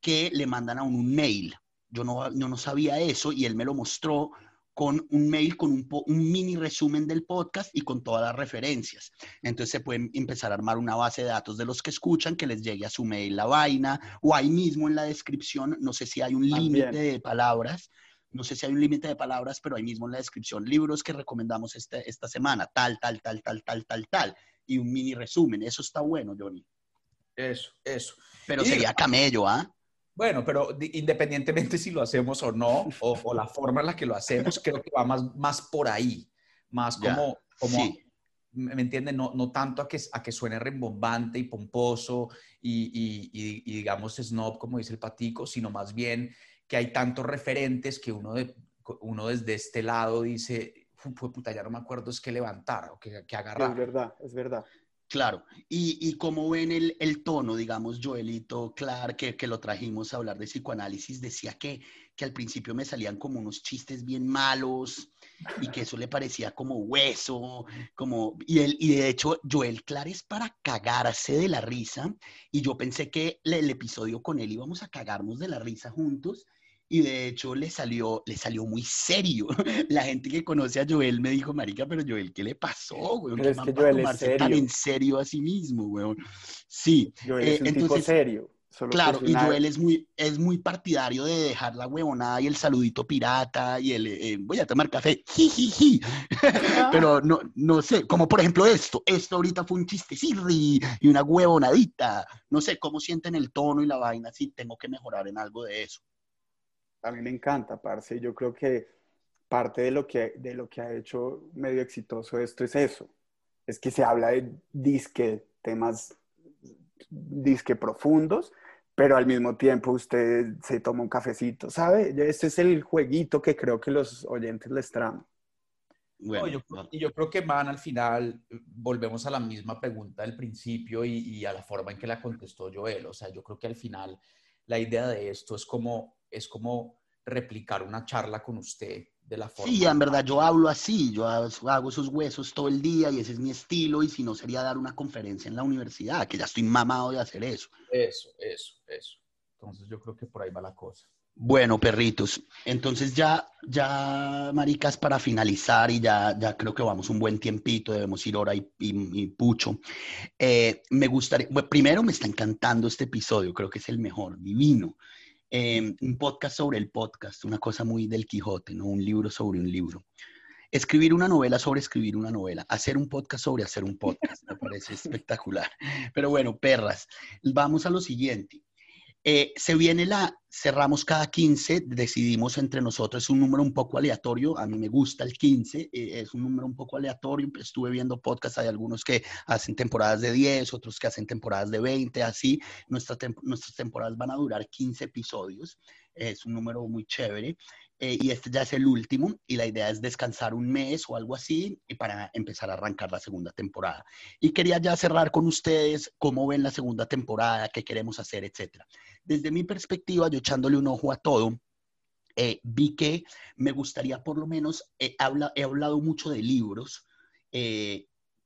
que le mandan a un mail. Yo no, no sabía eso y él me lo mostró con un mail con un, un, mini resumen del podcast y con todas las referencias. Entonces se pueden empezar a armar una base de datos de los que escuchan, que les llegue a su mail la vaina, o ahí mismo en la descripción, no sé si hay un límite de palabras, no sé si hay un límite de palabras, pero ahí mismo en la descripción, libros que recomendamos este, esta semana, tal, tal, tal, tal, tal, tal, tal, y un mini resumen. Eso está bueno, Johnny. Eso, eso. Pero sería camello, ¿ah? Bueno, pero independientemente si lo hacemos o no, o, la forma en la que lo hacemos, creo que va más, más por ahí, más como, como ¿me entienden? No, no tanto a que, a que suene rembombante y pomposo y, y, digamos snob, como dice el patico, sino más bien que hay tantos referentes que uno, de, uno desde este lado dice, puta, ya no me acuerdo es que levantar o que, que agarrar. Es verdad, es verdad. Claro, y, y como ven el, el, tono, digamos, Joelito Clark, que, que, lo trajimos a hablar de psicoanálisis, decía que, que al principio me salían como unos chistes bien malos y que eso le parecía como hueso, como, y, él, y de hecho Joel Clark es para cagarse de la risa, y yo pensé que el episodio con él íbamos a cagarnos de la risa juntos, y de hecho le salió, le salió muy serio. La gente que conoce a Joel me dijo, marica, pero Joel, ¿qué le pasó, güey? ¿Qué es que Joel es serio. tan en serio a sí mismo, güey? Sí. Joel es eh, tipo serio. claro, y Joel es muy, es muy partidario de dejar la huevonada y el saludito pirata y el eh, voy a tomar café, jijiji. Pero no, no sé, como por ejemplo esto, esto ahorita fue un chiste y una huevonadita. No sé cómo sienten el tono y la vaina, si tengo que mejorar en algo de eso a mí me encanta, parce. Yo creo que parte de lo que, de lo que ha hecho medio exitoso esto es eso. Es que se habla de disque, temas disque profundos, pero al mismo tiempo usted se toma un cafecito, ¿sabe? Este es el jueguito que creo que los oyentes les traman. Bueno, y yo creo que, man, al final volvemos a la misma pregunta del principio y, y, a la forma en que la contestó Joel. O sea, yo creo que al final la idea de esto es como es como replicar una charla con usted de la forma. Sí, en verdad yo hablo así, yo hago esos huesos todo el día y ese es mi estilo y si no sería dar una conferencia en la universidad, que ya estoy mamado de hacer eso. Eso, eso, eso. Entonces yo creo que por ahí va la cosa. Bueno, perritos, entonces ya, ya, maricas, para finalizar y ya, ya creo que vamos un buen tiempito, debemos ir ahora y, pucho. Eh, me gustaría, primero me está encantando este episodio, creo que es el mejor, divino. Em, un podcast sobre el podcast, una cosa muy del Quijote, ¿no? Un libro sobre un libro. Escribir una novela sobre escribir una novela, hacer un podcast sobre hacer un podcast, me parece espectacular. Pero bueno, perras, vamos a lo siguiente. Eh, se viene la, cerramos cada 15, decidimos entre nosotros, es un número un poco aleatorio, a mí me gusta el 15, eh, es un número un poco aleatorio, estuve viendo podcasts, hay algunos que hacen temporadas de 10, otros que hacen temporadas de 20, así, nuestras temporadas van a durar 15 episodios, es un número muy chévere. Eh, y este ya es el último y la idea es descansar un mes o algo así y para empezar a arrancar la segunda temporada. Y quería ya cerrar con ustedes cómo ven la segunda temporada, qué queremos hacer, etcétera. Desde mi perspectiva, yo echándole un ojo a todo, eh, vi que me gustaría por lo menos, eh, he hablado mucho de libros,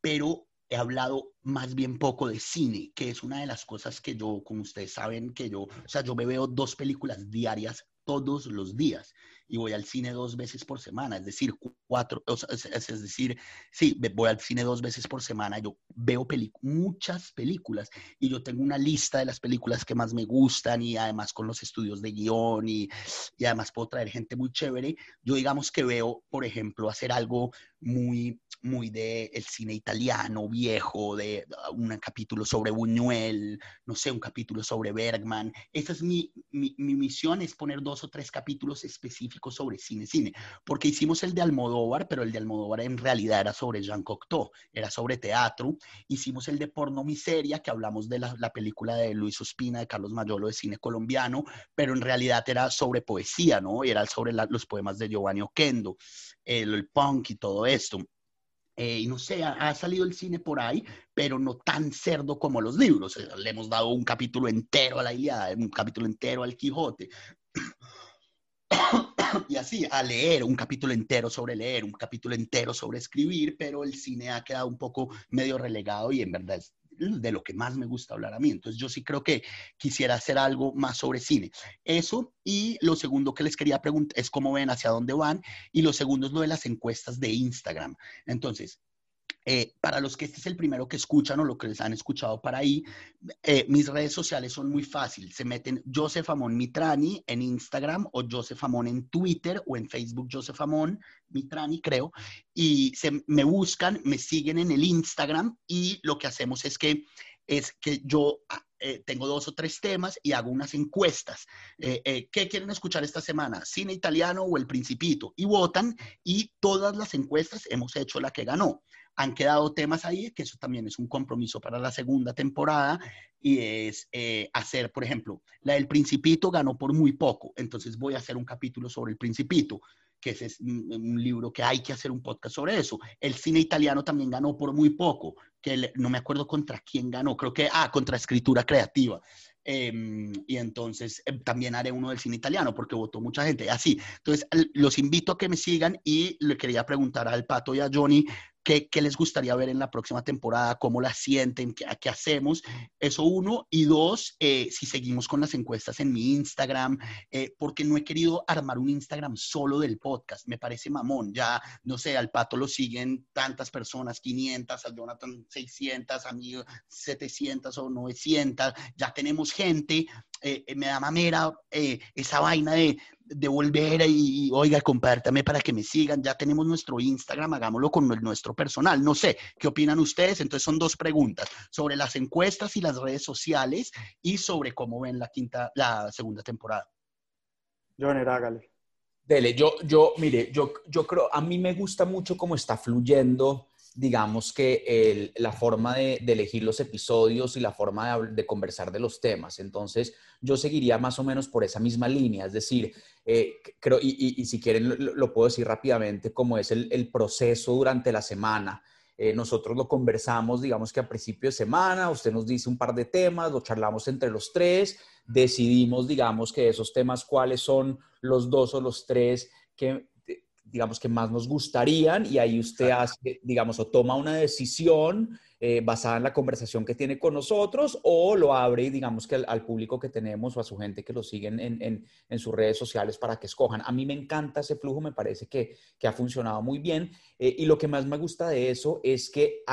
pero he hablado más bien poco de cine, que es una de las cosas que yo, como ustedes saben, que yo, o sea, yo me veo dos películas diarias todos los días y voy al cine dos veces por semana, es decir, cuatro, es, decir, sí, voy al cine dos veces por semana, yo veo muchas películas y yo tengo una lista de las películas que más me gustan y además con los estudios de guion y, y además puedo traer gente muy chévere. Yo digamos que veo, por ejemplo, hacer algo muy muy de el cine italiano viejo, de uh, un capítulo sobre Buñuel, no sé, un capítulo sobre Bergman. Esa es mi, mi, misión, es poner dos o tres capítulos específicos sobre cine, cine, porque hicimos el de Almodóvar, pero el de Almodóvar en realidad era sobre Jean Cocteau, era sobre teatro. Hicimos el de Porno Miseria, que hablamos de la, película de Luis Ospina, de Carlos Mayolo, de cine colombiano, pero en realidad era sobre poesía, ¿no? Era sobre los poemas de Giovanni Oquendo, el, el punk y todo esto. Eh, y no sé, ha, salido el cine por ahí, pero no tan cerdo como los libros. Eh, le hemos dado un capítulo entero a la Ilíada, un capítulo entero al Quijote. y así, a leer, un capítulo entero sobre leer, un capítulo entero sobre escribir, pero el cine ha quedado un poco medio relegado y en verdad de lo que más me gusta hablar a mí. Entonces yo sí creo que quisiera hacer algo más sobre cine. Eso y lo segundo que les quería preguntar es cómo ven hacia dónde van y lo segundo es lo de las encuestas de Instagram. Entonces, eh, para los que este es el primero que escuchan o lo que les han escuchado para ahí, eh, mis redes sociales son muy fáciles. Se meten Joseph Amón Mitrani en Instagram o Joseph Amón en Twitter o en Facebook Joseph Amón Mitrani, creo, y se, me buscan, me siguen en el Instagram y lo que hacemos es que, es que yo ah, eh, tengo dos o tres temas y hago unas encuestas. ¿Qué quieren escuchar esta semana? ¿Cine italiano o El Principito? Y votan y todas las encuestas hemos hecho la que ganó han quedado temas ahí, que eso también es un compromiso para la segunda temporada, y es eh, hacer, por ejemplo, la del Principito ganó por muy poco, entonces voy a hacer un capítulo sobre el Principito, que ese es un, libro que hay que hacer un podcast sobre eso. El cine italiano también ganó por muy poco, que no me acuerdo contra quién ganó, creo que, ah, contra escritura creativa. Em, y entonces em, también haré uno del cine italiano porque votó mucha gente. Así, entonces los invito a que me sigan y le quería preguntar al Pato y a Johnny ¿Qué, les gustaría ver en la próxima temporada? ¿Cómo la sienten? ¿Qué, hacemos? Eso uno. Y dos, eh, si seguimos con las encuestas en mi Instagram, eh, porque no he querido armar un Instagram solo del podcast. Me parece mamón. Ya, no sé, al Pato lo siguen tantas personas, 500, al Jonathan 600, a mí 700 o 900. Ya tenemos gente. Eh, me da mamera esa vaina de de volver y, oiga, compártame para que me sigan. Ya tenemos nuestro Instagram, hagámoslo con nuestro personal. No sé, ¿qué opinan ustedes? Entonces son dos preguntas sobre las encuestas y las redes sociales y sobre cómo ven la quinta, la segunda temporada. Joner, hágale. Dele, yo, yo, mire, yo, yo creo, a mí me gusta mucho cómo está fluyendo digamos que la forma de, elegir los episodios y la forma de, conversar de los temas. Entonces, yo seguiría más o menos por esa misma línea, es decir, eh, creo, y, si quieren lo, puedo decir rápidamente, cómo es el, proceso durante la semana. Eh, nosotros lo conversamos, digamos que a principio de semana, usted nos dice un par de temas, lo charlamos entre los tres, decidimos, digamos que esos temas cuáles son los dos o los tres que digamos, que más nos gustarían y ahí usted hace, digamos, o toma una decisión eh, basada en la conversación que tiene con nosotros o lo abre, digamos, que al, público que tenemos o a su gente que lo siguen en, en, sus redes sociales para que escojan. A mí me encanta ese flujo, me parece que, que ha funcionado muy bien eh, y lo que más me gusta de eso es que...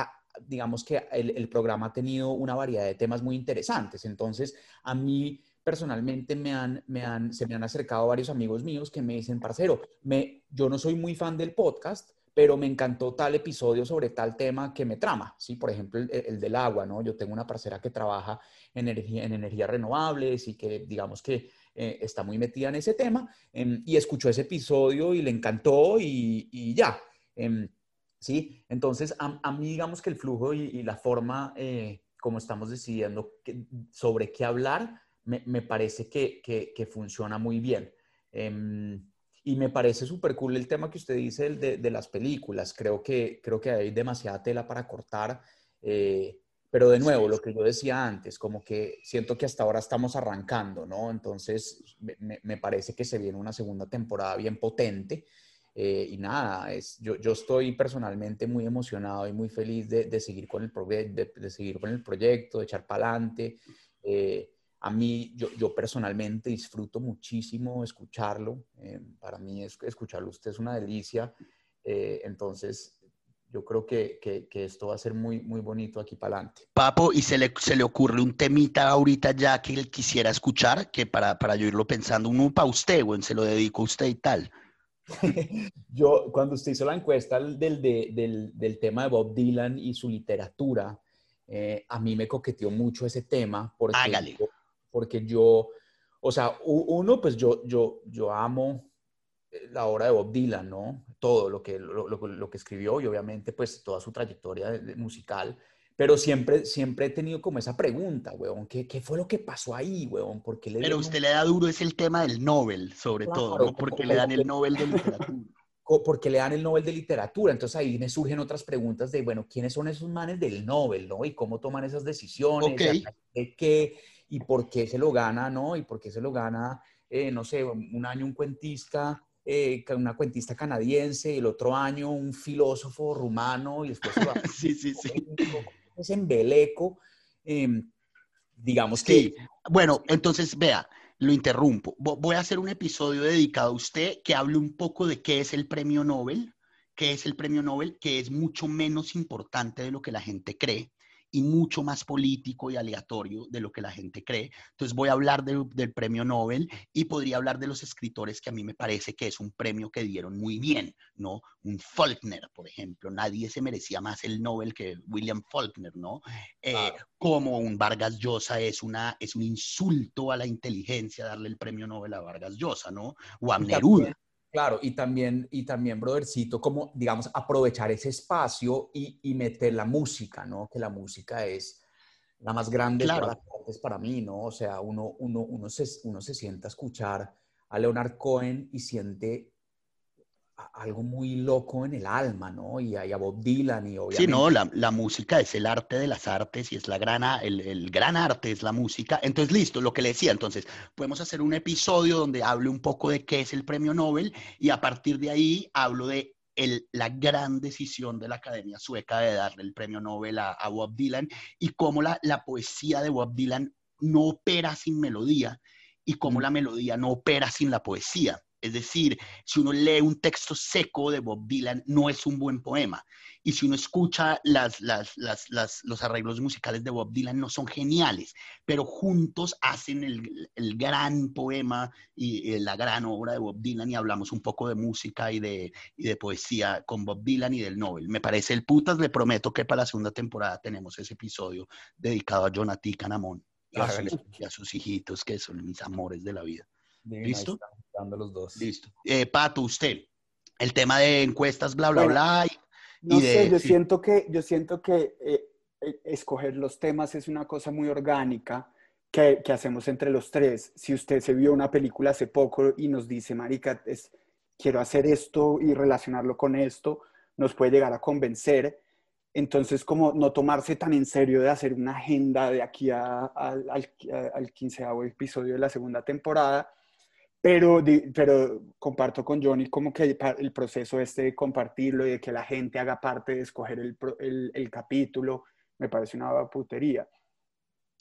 digamos que el, el programa ha tenido una variedad de temas muy interesantes. Entonces, a mí personalmente me han, me han, se me han acercado varios amigos míos que me dicen, parcero, me, yo no soy muy fan del podcast, pero me encantó tal episodio sobre tal tema que me trama, ¿sí? Por ejemplo, el, del agua, ¿no? Yo tengo una parcera que trabaja en, energía, en energías renovables y que, digamos que eh, está muy metida en ese tema, em, y escuchó ese episodio y le encantó y, ya, em, ¿sí? Entonces, a, mí, digamos que el flujo y, la forma eh, como estamos decidiendo sobre qué hablar, me, parece que, que, funciona muy bien. Em, y me parece súper cool el tema que usted dice de, de, las películas. Creo que, creo que hay demasiada tela para cortar. Eh, pero de nuevo, lo que yo decía antes, como que siento que hasta ahora estamos arrancando, ¿no? Entonces, me, me parece que se viene una segunda temporada bien potente. Eh, y nada, es, yo, yo, estoy personalmente muy emocionado y muy feliz de, de seguir, con el de, de, seguir con el proyecto, de echar para adelante. Eh, a mí, yo, yo personalmente disfruto muchísimo escucharlo. Eh, para mí es, escucharlo usted es una delicia. Eh, entonces, yo creo que, que, que, esto va a ser muy, muy bonito aquí para adelante. Papo, ¿y se le, se le ocurre un temita ahorita ya que él quisiera escuchar? Que para, para yo irlo pensando, uno para usted, bueno, se lo dedico a usted y tal. yo, cuando usted hizo la encuesta del, del, del, tema de Bob Dylan y su literatura, eh, a mí me coqueteó mucho ese tema porque Hágale porque yo, o sea, uno, pues yo, yo, yo amo eh, la obra de Bob Dylan, ¿no? Todo lo que, lo, lo, que escribió y obviamente pues toda su trayectoria musical, pero siempre, siempre he tenido como esa pregunta, weón, ¿qué, qué fue lo que pasó ahí, weón? ¿Por qué le pero usted le da duro es el tema del Nobel, sobre todo, ¿no? Porque le dan el Nobel de literatura. Porque le dan el Nobel de literatura. Entonces ahí me surgen otras preguntas de, bueno, ¿quiénes son esos manes del Nobel, no? Y cómo toman esas decisiones. Okay. ¿De qué? Y por qué se lo gana, ¿no? Y por qué se lo gana, eh, no sé, un año un cuentista, eh, una cuentista canadiense, y el otro año un filósofo rumano, y después sí, sí, sí. Es embeleco em, digamos que... Bueno, entonces vea, lo interrumpo. Voy a hacer un episodio dedicado a usted que hable un poco de qué es el premio Nobel, qué es el premio Nobel, que es mucho menos importante de lo que la gente cree y mucho más político y aleatorio de lo que la gente cree. Entonces voy a hablar del premio Nobel y podría hablar de los escritores que a mí me parece que es un premio que dieron muy bien, ¿no? Un Faulkner, por ejemplo. Nadie se merecía más el Nobel que William Faulkner, ¿no? Eh, como un Vargas Llosa es, una, es un insulto a la inteligencia darle el premio Nobel a Vargas Llosa, ¿no? O a Neruda. Claro, y también, y también, brothercito, como, digamos, aprovechar ese espacio y, y meter la música, ¿no? Que la música es la más grande claro. para, mí, ¿no? O sea, uno, uno, uno, se, uno se sienta a escuchar a Leonard Cohen y siente algo muy loco en el alma, ¿no? Y, a Bob Dylan y obviamente... Sí, no, la, la, música es el arte de las artes y es la gran, el, el, gran arte es la música. Entonces, listo, lo que le decía, entonces, podemos hacer un episodio donde hable un poco de qué es el premio Nobel y a partir de ahí hablo de el, la gran decisión de la Academia Sueca de darle el premio Nobel a, a Bob Dylan y cómo la, la poesía de Bob Dylan no opera sin melodía y cómo mm. la melodía no opera sin la poesía. Es decir, si uno lee un texto seco de Bob Dylan, no es un buen poema. Y si uno escucha las, los arreglos musicales de Bob Dylan, no son geniales, pero juntos hacen el, gran poema y, la gran obra de Bob Dylan y hablamos un poco de música y de, de poesía con Bob Dylan y del Nobel. Me parece el putas, le prometo que para la segunda temporada tenemos ese episodio dedicado a Jonathan Canamón y a sus hijitos, que son mis amores de la vida. ¿Listo? los dos. Listo. Eh, Pato, usted, el tema de encuestas, bla, bla, bla. no sé, yo siento que, yo siento que eh, eh, escoger los temas es una cosa muy orgánica que, que, hacemos entre los tres. Si usted se vio una película hace poco y nos dice, Marica, es, quiero hacer esto y relacionarlo con esto, nos puede llegar a convencer. Entonces, como no tomarse tan en serio de hacer una agenda de aquí a, al, al, quinceavo episodio de la segunda temporada, pero, pero comparto con Johnny como que el proceso este de compartirlo y de que la gente haga parte de escoger el, el, el capítulo, me parece una putería.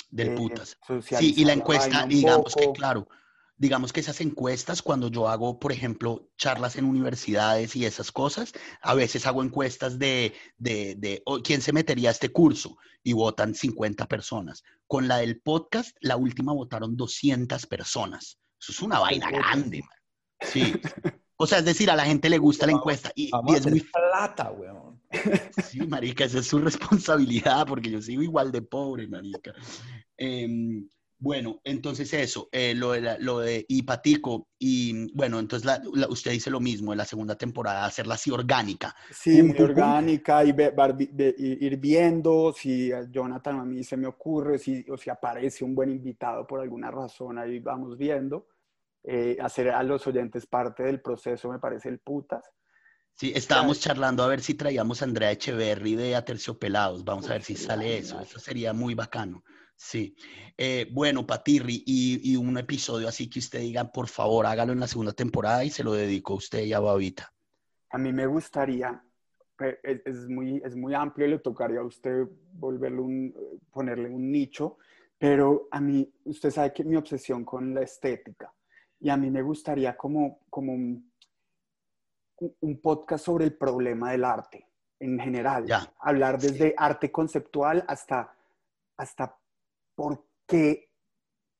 Del eh, putas. Sí, y la encuesta, digamos que claro, digamos que esas encuestas, cuando yo hago, por ejemplo, charlas en universidades y esas cosas, a veces hago encuestas de, de, de quién se metería a este curso y votan 50 personas. Con la del podcast, la última votaron 200 personas. Eso es una vaina grande, man. Sí. O sea, es decir, a la gente le gusta la encuesta y, es muy plata, weón. Sí, marica, esa es su responsabilidad porque yo sigo igual de pobre, marica. Em, bueno, entonces eso, eh, lo, de lo de Ipatico, y bueno, entonces usted dice lo mismo, en la segunda temporada, hacerla así orgánica. Sí, muy orgánica, y ir viendo si a Jonathan a mí se me ocurre, si, o si aparece un buen invitado por alguna razón, ahí vamos viendo. Eh, hacer a los oyentes parte del proceso me parece el putas. Sí, estábamos charlando a ver si traíamos a Andrea Echeverry de Aterciopelados. Vamos a ver si sale eso. Eso sería muy bacano. Sí. Eh, bueno, Patirri, y, un episodio así que usted diga, por favor, hágalo en la segunda temporada y se lo dedico a usted y a Babita. A mí me gustaría, es, muy, es muy amplio y le tocaría a usted volverle un, ponerle un nicho, pero a mí, usted sabe que mi obsesión con la estética, y a mí me gustaría como, como un, un podcast sobre el problema del arte en general. Hablar desde arte conceptual hasta, hasta por qué,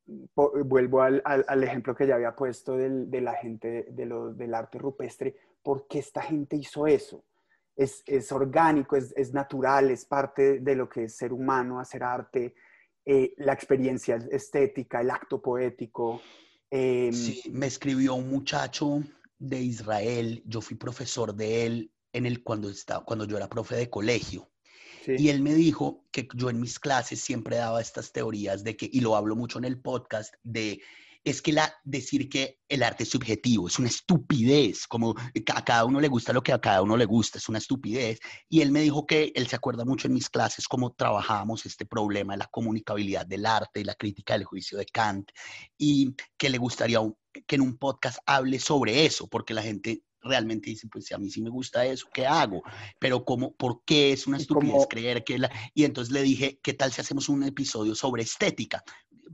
vuelvo al, al, ejemplo que ya había puesto del, de la gente de lo, del arte rupestre, ¿por qué esta gente hizo eso? Es, es orgánico, es, es, natural, es parte de lo que es ser humano, hacer arte, eh, la experiencia estética, el acto poético, Em, sí, me escribió un muchacho de Israel, yo fui profesor de él en el, cuando, estaba, cuando yo era profe de colegio. Y él me dijo que yo en mis clases siempre daba estas teorías de que, y lo hablo mucho en el podcast, de es que la, decir que el arte es subjetivo es una estupidez, como a cada uno le gusta lo que a cada uno le gusta, es una estupidez. Y él me dijo que él se acuerda mucho en mis clases cómo trabajábamos este problema de la comunicabilidad del arte y la crítica del juicio de Kant, y que le gustaría que en un podcast hable sobre eso, porque la gente realmente dice, pues si a mí sí me gusta eso, ¿qué hago? Pero como, ¿por qué es una estupidez creer que la... Y entonces le dije, ¿qué tal si hacemos un episodio sobre estética?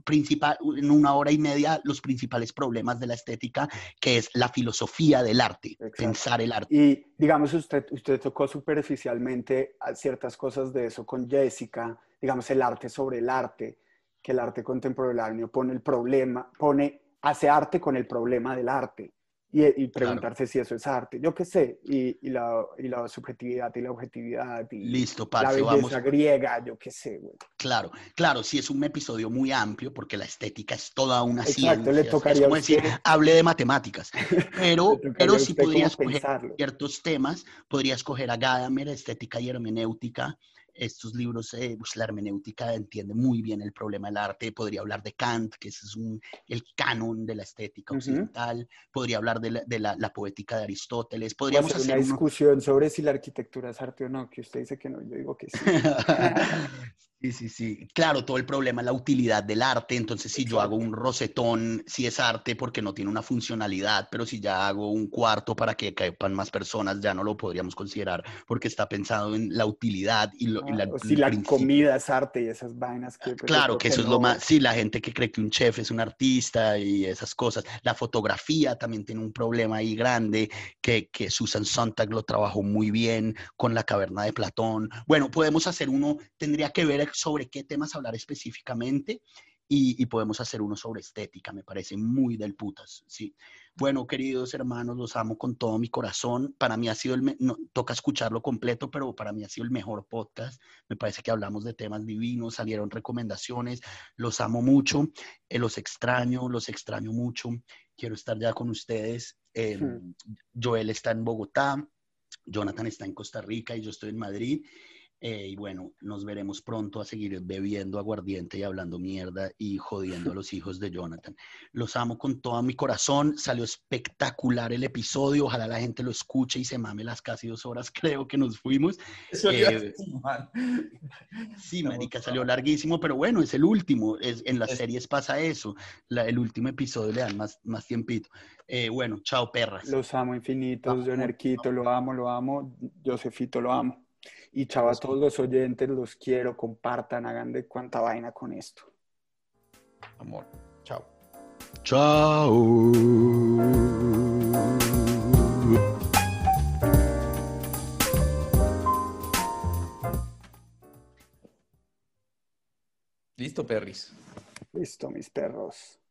Principal, en una hora y media, los principales problemas de la estética, que es la filosofía del arte, pensar el arte. Y digamos, usted, usted tocó superficialmente ciertas cosas de eso con Jessica, digamos, el arte sobre el arte, que el arte contemporáneo pone el problema, pone, hace arte con el problema del arte y, preguntarse si eso es arte, yo qué sé, y, la, y, la, subjetividad y la objetividad y Listo, la belleza griega, yo qué sé. Güey. Claro, claro, sí es un episodio muy amplio porque la estética es toda una Exacto, le tocaría es como decir, hable de matemáticas, pero, pero sí podría escoger ciertos temas, podría escoger a Gadamer, estética y hermenéutica, estos libros, eh, pues, la hermenéutica entiende muy bien el problema del arte. Podría hablar de Kant, que ese es un, el canon de la estética occidental. Podría hablar de, la, la, poética de Aristóteles. Podríamos hacer, una discusión sobre si la arquitectura es arte o no, que usted dice que no, yo digo que sí. Sí, sí, sí. Claro, todo el problema es la utilidad del arte. Entonces, si yo hago un rosetón, sí es arte porque no tiene una funcionalidad, pero si ya hago un cuarto para que quepan más personas, ya no lo podríamos considerar porque está pensado en la utilidad y, lo, la, o si la comida es arte y esas vainas que... Pues, claro, que eso es lo más... Sí, la gente que cree que un chef es un artista y esas cosas. La fotografía también tiene un problema ahí grande que, que Susan Sontag lo trabajó muy bien con la caverna de Platón. Bueno, podemos hacer uno, tendría que ver sobre qué temas hablar específicamente y, podemos hacer uno sobre estética, me parece muy del putas, sí. Bueno, queridos hermanos, los amo con todo mi corazón. Para mí ha sido el, no, toca escucharlo completo, pero para mí ha sido el mejor podcast. Me parece que hablamos de temas divinos, salieron recomendaciones, los amo mucho, eh, los extraño, los extraño mucho. Quiero estar ya con ustedes. Em, Joel está en Bogotá, Jonathan está en Costa Rica y yo estoy en Madrid. Eh, y bueno, nos veremos pronto a seguir bebiendo aguardiente y hablando mierda y jodiendo a los hijos de Jonathan. Los amo con todo mi corazón. Salió espectacular el episodio. Ojalá la gente lo escuche y se mame las casi dos horas, creo que nos fuimos. Eh, sí, marica, salió larguísimo, pero bueno, es el último. Es, en las series pasa eso. el último episodio le dan más, más tiempito. Eh, bueno, chao, perras. Los amo infinitos. Yo, Nerquito, lo amo, lo amo. Josefito, lo amo. Y chao a todos los oyentes, los quiero, compartan, hagan de cuánta vaina con esto. Amor, chao. Chao. Listo, perris. Listo, mis perros.